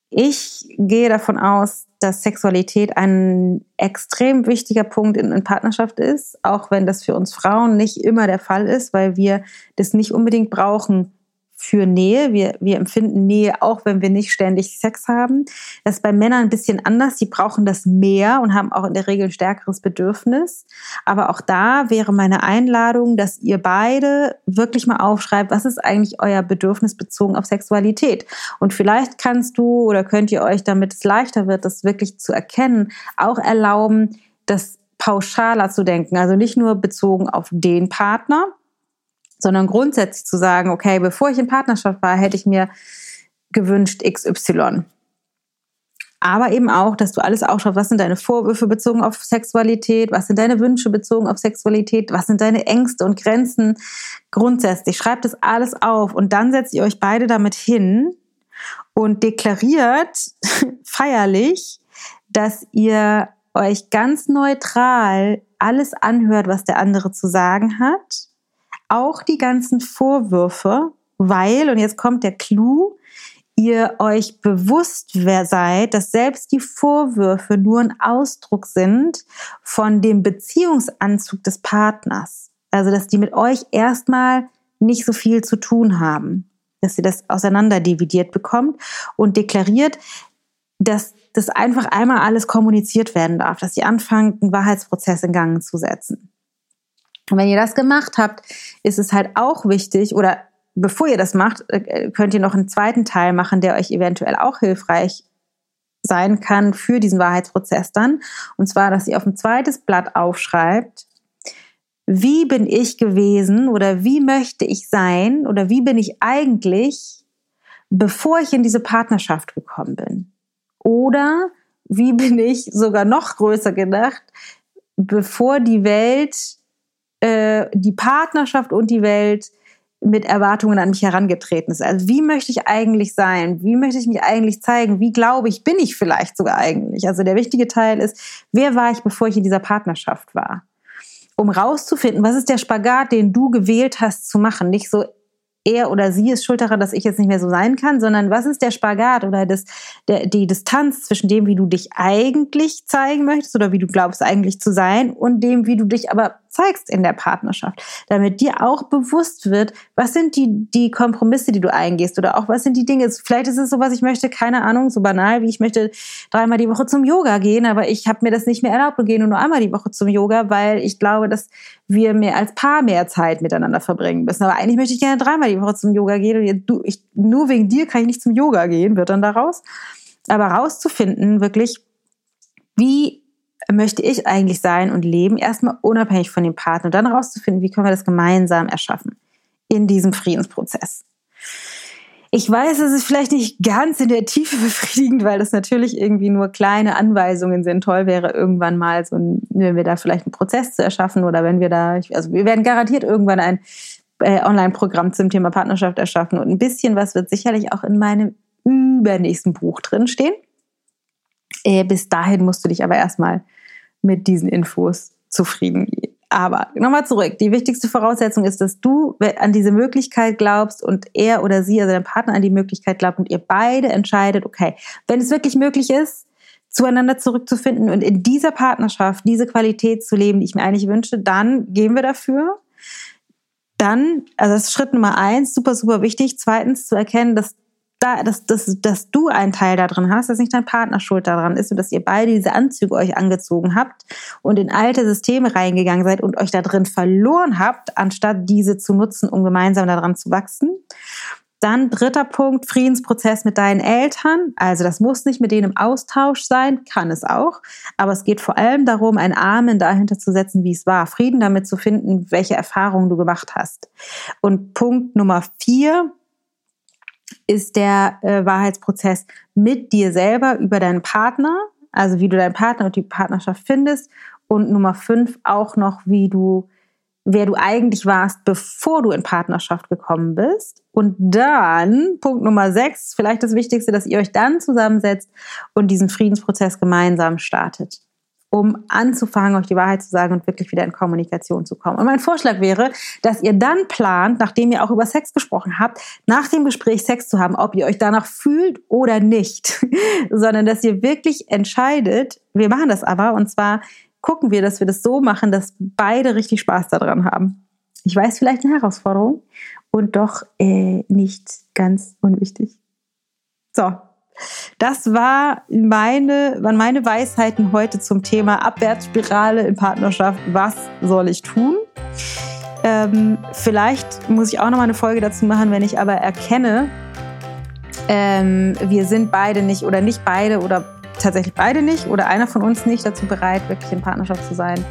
Ich gehe davon aus, dass Sexualität ein extrem wichtiger Punkt in, in, Partnerschaft ist, auch wenn das für uns Frauen nicht immer der Fall ist, weil wir das nicht unbedingt brauchen, für Nähe. Wir, wir empfinden Nähe auch, wenn wir nicht ständig Sex haben. Das ist bei Männern ein bisschen anders. Sie brauchen das mehr und haben auch in der Regel ein stärkeres Bedürfnis. Aber auch da wäre meine Einladung, dass ihr beide wirklich mal aufschreibt, was ist eigentlich euer Bedürfnis bezogen auf Sexualität. Und vielleicht kannst du oder könnt ihr euch, damit es leichter wird, das wirklich zu erkennen, auch erlauben, das pauschaler zu denken. Also nicht nur bezogen auf den Partner, sondern grundsätzlich zu sagen, okay, bevor ich in Partnerschaft war, hätte ich mir gewünscht XY. Aber eben auch, dass du alles aufschaust, was sind deine Vorwürfe bezogen auf Sexualität, was sind deine Wünsche bezogen auf Sexualität, was sind deine Ängste und Grenzen grundsätzlich. Schreibt das alles auf und dann setzt ihr euch beide damit hin und deklariert feierlich, dass ihr euch ganz neutral alles anhört, was der andere zu sagen hat auch die ganzen Vorwürfe, weil, und jetzt kommt der Clou, ihr euch bewusst wer seid, dass selbst die Vorwürfe nur ein Ausdruck sind von dem Beziehungsanzug des Partners. Also, dass die mit euch erstmal nicht so viel zu tun haben. Dass ihr das auseinanderdividiert bekommt und deklariert, dass das einfach einmal alles kommuniziert werden darf, dass ihr anfangt, einen Wahrheitsprozess in Gang zu setzen. Und wenn ihr das gemacht habt, ist es halt auch wichtig oder bevor ihr das macht, äh, könnt ihr noch einen zweiten Teil machen, der euch eventuell auch hilfreich sein kann für diesen Wahrheitsprozess dann. Und zwar, dass ihr auf ein zweites Blatt aufschreibt, wie bin ich gewesen oder wie möchte ich sein oder wie bin ich eigentlich, bevor ich in diese Partnerschaft gekommen bin? Oder wie bin ich sogar noch größer gedacht, bevor die Welt äh, die Partnerschaft und die Welt mit Erwartungen an mich herangetreten ist. Also wie möchte ich eigentlich sein? Wie möchte ich mich eigentlich zeigen? Wie glaube ich, bin ich vielleicht sogar eigentlich? Also der wichtige Teil ist, wer war ich, bevor ich in dieser Partnerschaft war? Um rauszufinden, was ist der Spagat, den du gewählt hast zu machen? Nicht so, er oder sie ist schuld daran, dass ich jetzt nicht mehr so sein kann, sondern was ist der Spagat oder das, der, die Distanz zwischen dem, wie du dich eigentlich zeigen möchtest oder wie du glaubst eigentlich zu sein und dem, wie du dich aber zeigst in der Partnerschaft, damit dir auch bewusst wird, was sind die, die Kompromisse, die du eingehst oder auch was sind die Dinge. Vielleicht ist es so, was ich möchte, keine Ahnung, so banal, wie ich möchte dreimal die Woche zum Yoga gehen, aber ich habe mir das nicht mehr erlaubt und gehe nur einmal die Woche zum Yoga, weil ich glaube, dass wir mehr als Paar mehr Zeit miteinander verbringen müssen. Aber eigentlich möchte ich gerne dreimal die Woche zum Yoga gehen und du, ich, nur wegen dir kann ich nicht zum Yoga gehen, wird dann daraus. Aber rauszufinden, wirklich, wie möchte ich eigentlich sein und leben, erstmal unabhängig von dem Partner und dann herauszufinden, wie können wir das gemeinsam erschaffen in diesem Friedensprozess. Ich weiß, es ist vielleicht nicht ganz in der Tiefe befriedigend, weil das natürlich irgendwie nur kleine Anweisungen sind. Toll wäre irgendwann mal so, wenn wir da vielleicht einen Prozess zu erschaffen oder wenn wir da, also wir werden garantiert irgendwann ein äh, Online-Programm zum Thema Partnerschaft erschaffen und ein bisschen was wird sicherlich auch in meinem übernächsten Buch drinstehen. Äh, bis dahin musst du dich aber erstmal mit diesen Infos zufrieden geben. Aber nochmal zurück. Die wichtigste Voraussetzung ist, dass du an diese Möglichkeit glaubst und er oder sie, also dein Partner, an die Möglichkeit glaubt und ihr beide entscheidet, okay, wenn es wirklich möglich ist, zueinander zurückzufinden und in dieser Partnerschaft diese Qualität zu leben, die ich mir eigentlich wünsche, dann gehen wir dafür. Dann, also das ist Schritt Nummer eins, super, super wichtig. Zweitens zu erkennen, dass da, dass, dass, dass du einen Teil darin hast, dass nicht dein Partner schuld daran ist und dass ihr beide diese Anzüge euch angezogen habt und in alte Systeme reingegangen seid und euch da drin verloren habt, anstatt diese zu nutzen, um gemeinsam daran zu wachsen. Dann dritter Punkt, Friedensprozess mit deinen Eltern. Also das muss nicht mit denen im Austausch sein, kann es auch. Aber es geht vor allem darum, einen Amen dahinter zu setzen, wie es war. Frieden damit zu finden, welche Erfahrungen du gemacht hast. Und Punkt Nummer vier, ist der äh, Wahrheitsprozess mit dir selber über deinen Partner, also wie du deinen Partner und die Partnerschaft findest. Und Nummer fünf auch noch, wie du, wer du eigentlich warst, bevor du in Partnerschaft gekommen bist. Und dann, Punkt Nummer sechs, vielleicht das Wichtigste, dass ihr euch dann zusammensetzt und diesen Friedensprozess gemeinsam startet um anzufangen, euch die Wahrheit zu sagen und wirklich wieder in Kommunikation zu kommen. Und mein Vorschlag wäre, dass ihr dann plant, nachdem ihr auch über Sex gesprochen habt, nach dem Gespräch Sex zu haben, ob ihr euch danach fühlt oder nicht, sondern dass ihr wirklich entscheidet, wir machen das aber, und zwar gucken wir, dass wir das so machen, dass beide richtig Spaß daran haben. Ich weiß, vielleicht eine Herausforderung und doch äh, nicht ganz unwichtig. So, das war meine, waren meine Weisheiten heute zum Thema Abwärtsspirale in Partnerschaft. Was soll ich tun? Ähm, vielleicht muss ich auch noch mal eine Folge dazu machen, wenn ich aber erkenne, ähm, wir sind beide nicht oder nicht beide oder tatsächlich beide nicht oder einer von uns nicht dazu bereit, wirklich in Partnerschaft zu sein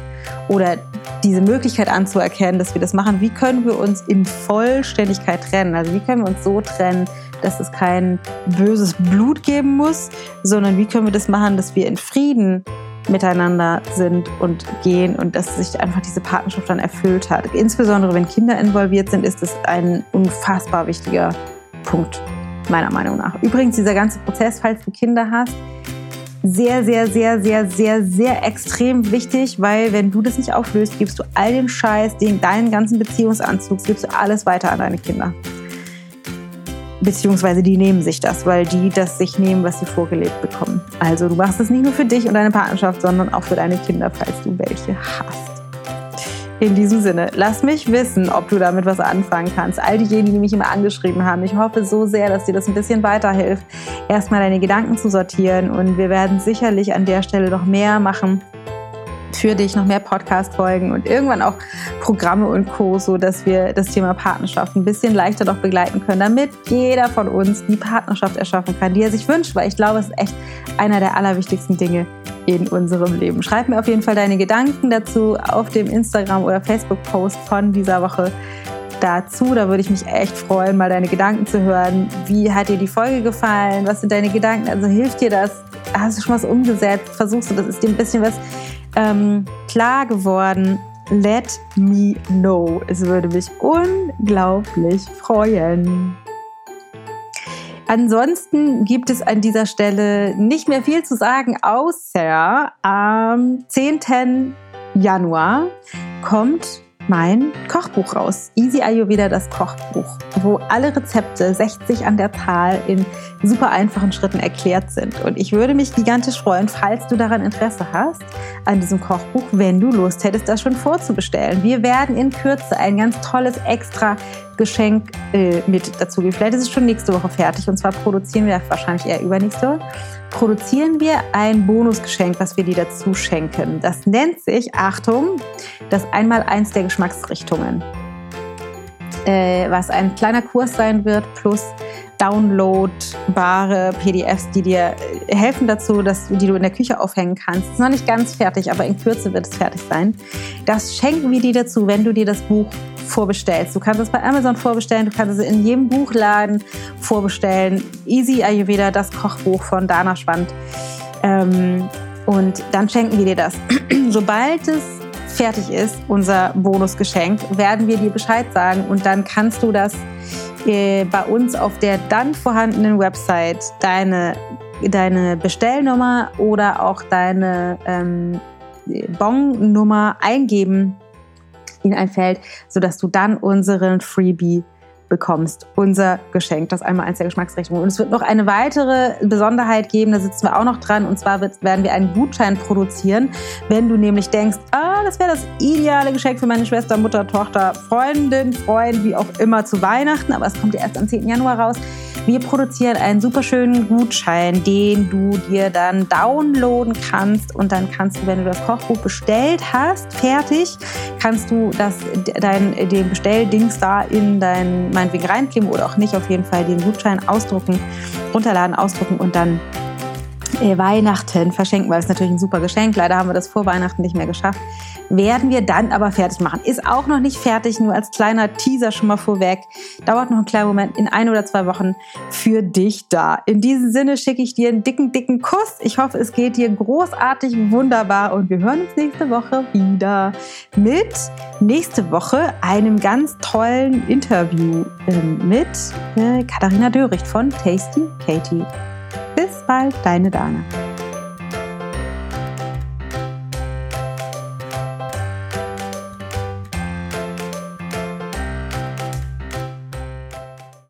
oder diese Möglichkeit anzuerkennen, dass wir das machen. Wie können wir uns in Vollständigkeit trennen? Also wie können wir uns so trennen, dass es kein böses Blut geben muss, sondern wie können wir das machen, dass wir in Frieden miteinander sind und gehen und dass sich einfach diese Partnerschaft dann erfüllt hat. Insbesondere wenn Kinder involviert sind, ist es ein unfassbar wichtiger Punkt, meiner Meinung nach. Übrigens, dieser ganze Prozess, falls du Kinder hast, sehr, sehr, sehr, sehr, sehr, sehr extrem wichtig, weil wenn du das nicht auflöst, gibst du all den Scheiß, den, deinen ganzen Beziehungsanzug, gibst du alles weiter an deine Kinder beziehungsweise die nehmen sich das, weil die das sich nehmen, was sie vorgelebt bekommen. Also du machst es nicht nur für dich und deine Partnerschaft, sondern auch für deine Kinder, falls du welche hast. In diesem Sinne, lass mich wissen, ob du damit was anfangen kannst. All diejenigen, die mich immer angeschrieben haben, ich hoffe so sehr, dass dir das ein bisschen weiterhilft, erstmal deine Gedanken zu sortieren. Und wir werden sicherlich an der Stelle noch mehr machen, für dich noch mehr Podcast-Folgen und irgendwann auch Programme und Co., so dass wir das Thema Partnerschaft ein bisschen leichter doch begleiten können, damit jeder von uns die Partnerschaft erschaffen kann, die er sich wünscht, weil ich glaube, es ist echt einer der allerwichtigsten Dinge in unserem Leben. Schreib mir auf jeden Fall deine Gedanken dazu auf dem Instagram- oder Facebook-Post von dieser Woche dazu. Da würde ich mich echt freuen, mal deine Gedanken zu hören. Wie hat dir die Folge gefallen? Was sind deine Gedanken? Also hilft dir das? Hast du schon was umgesetzt? Versuchst du das? Ist dir ein bisschen was ähm, klar geworden. let me know. Es würde mich unglaublich freuen. Ansonsten gibt es an dieser Stelle nicht mehr viel zu sagen, außer am 10. Januar kommt mein Kochbuch raus. Easy Ayurveda, das Kochbuch, wo alle Rezepte, 60 an der Zahl, in super einfachen Schritten erklärt sind. Und ich würde mich gigantisch freuen, falls du daran Interesse hast, an diesem Kochbuch, wenn du Lust hättest, das schon vorzubestellen. Wir werden in Kürze ein ganz tolles extra Geschenk äh, mit dazu. Vielleicht ist es schon nächste Woche fertig und zwar produzieren wir wahrscheinlich eher übernächste Woche produzieren wir ein Bonusgeschenk, was wir dir dazu schenken. Das nennt sich, Achtung, das Einmaleins der Geschmacksrichtungen. Äh, was ein kleiner Kurs sein wird, plus downloadbare PDFs, die dir äh, helfen dazu, dass, die du in der Küche aufhängen kannst. Ist noch nicht ganz fertig, aber in Kürze wird es fertig sein. Das schenken wir dir dazu, wenn du dir das Buch vorbestellst. Du kannst es bei Amazon vorbestellen, du kannst es in jedem Buchladen vorbestellen. Easy Ayurveda, das Kochbuch von Dana Schwand. Ähm, und dann schenken wir dir das. Sobald es fertig ist, unser Bonusgeschenk, werden wir dir Bescheid sagen und dann kannst du das äh, bei uns auf der dann vorhandenen Website deine, deine Bestellnummer oder auch deine ähm, Bon-Nummer eingeben in ein Feld, sodass du dann unseren Freebie bekommst. Unser Geschenk, das einmal eins der Geschmacksrichtungen. Und es wird noch eine weitere Besonderheit geben, da sitzen wir auch noch dran. Und zwar werden wir einen Gutschein produzieren, wenn du nämlich denkst, ah, das wäre das ideale Geschenk für meine Schwester, Mutter, Tochter, Freundin, Freund, wie auch immer zu Weihnachten. Aber es kommt ja erst am 10. Januar raus. Wir produzieren einen super schönen Gutschein, den du dir dann downloaden kannst und dann kannst du, wenn du das Kochbuch bestellt hast, fertig, kannst du das, dein, den Bestelldings da in dein, meinetwegen reinkleben oder auch nicht, auf jeden Fall den Gutschein ausdrucken, runterladen, ausdrucken und dann äh, Weihnachten verschenken, weil es natürlich ein super Geschenk. Leider haben wir das vor Weihnachten nicht mehr geschafft. Werden wir dann aber fertig machen. Ist auch noch nicht fertig, nur als kleiner Teaser schon mal vorweg. Dauert noch einen kleinen Moment, in ein oder zwei Wochen für dich da. In diesem Sinne schicke ich dir einen dicken, dicken Kuss. Ich hoffe, es geht dir großartig, wunderbar und wir hören uns nächste Woche wieder mit nächste Woche einem ganz tollen Interview ähm, mit äh, Katharina Döricht von Tasty Katie. Bis bald, deine Dana.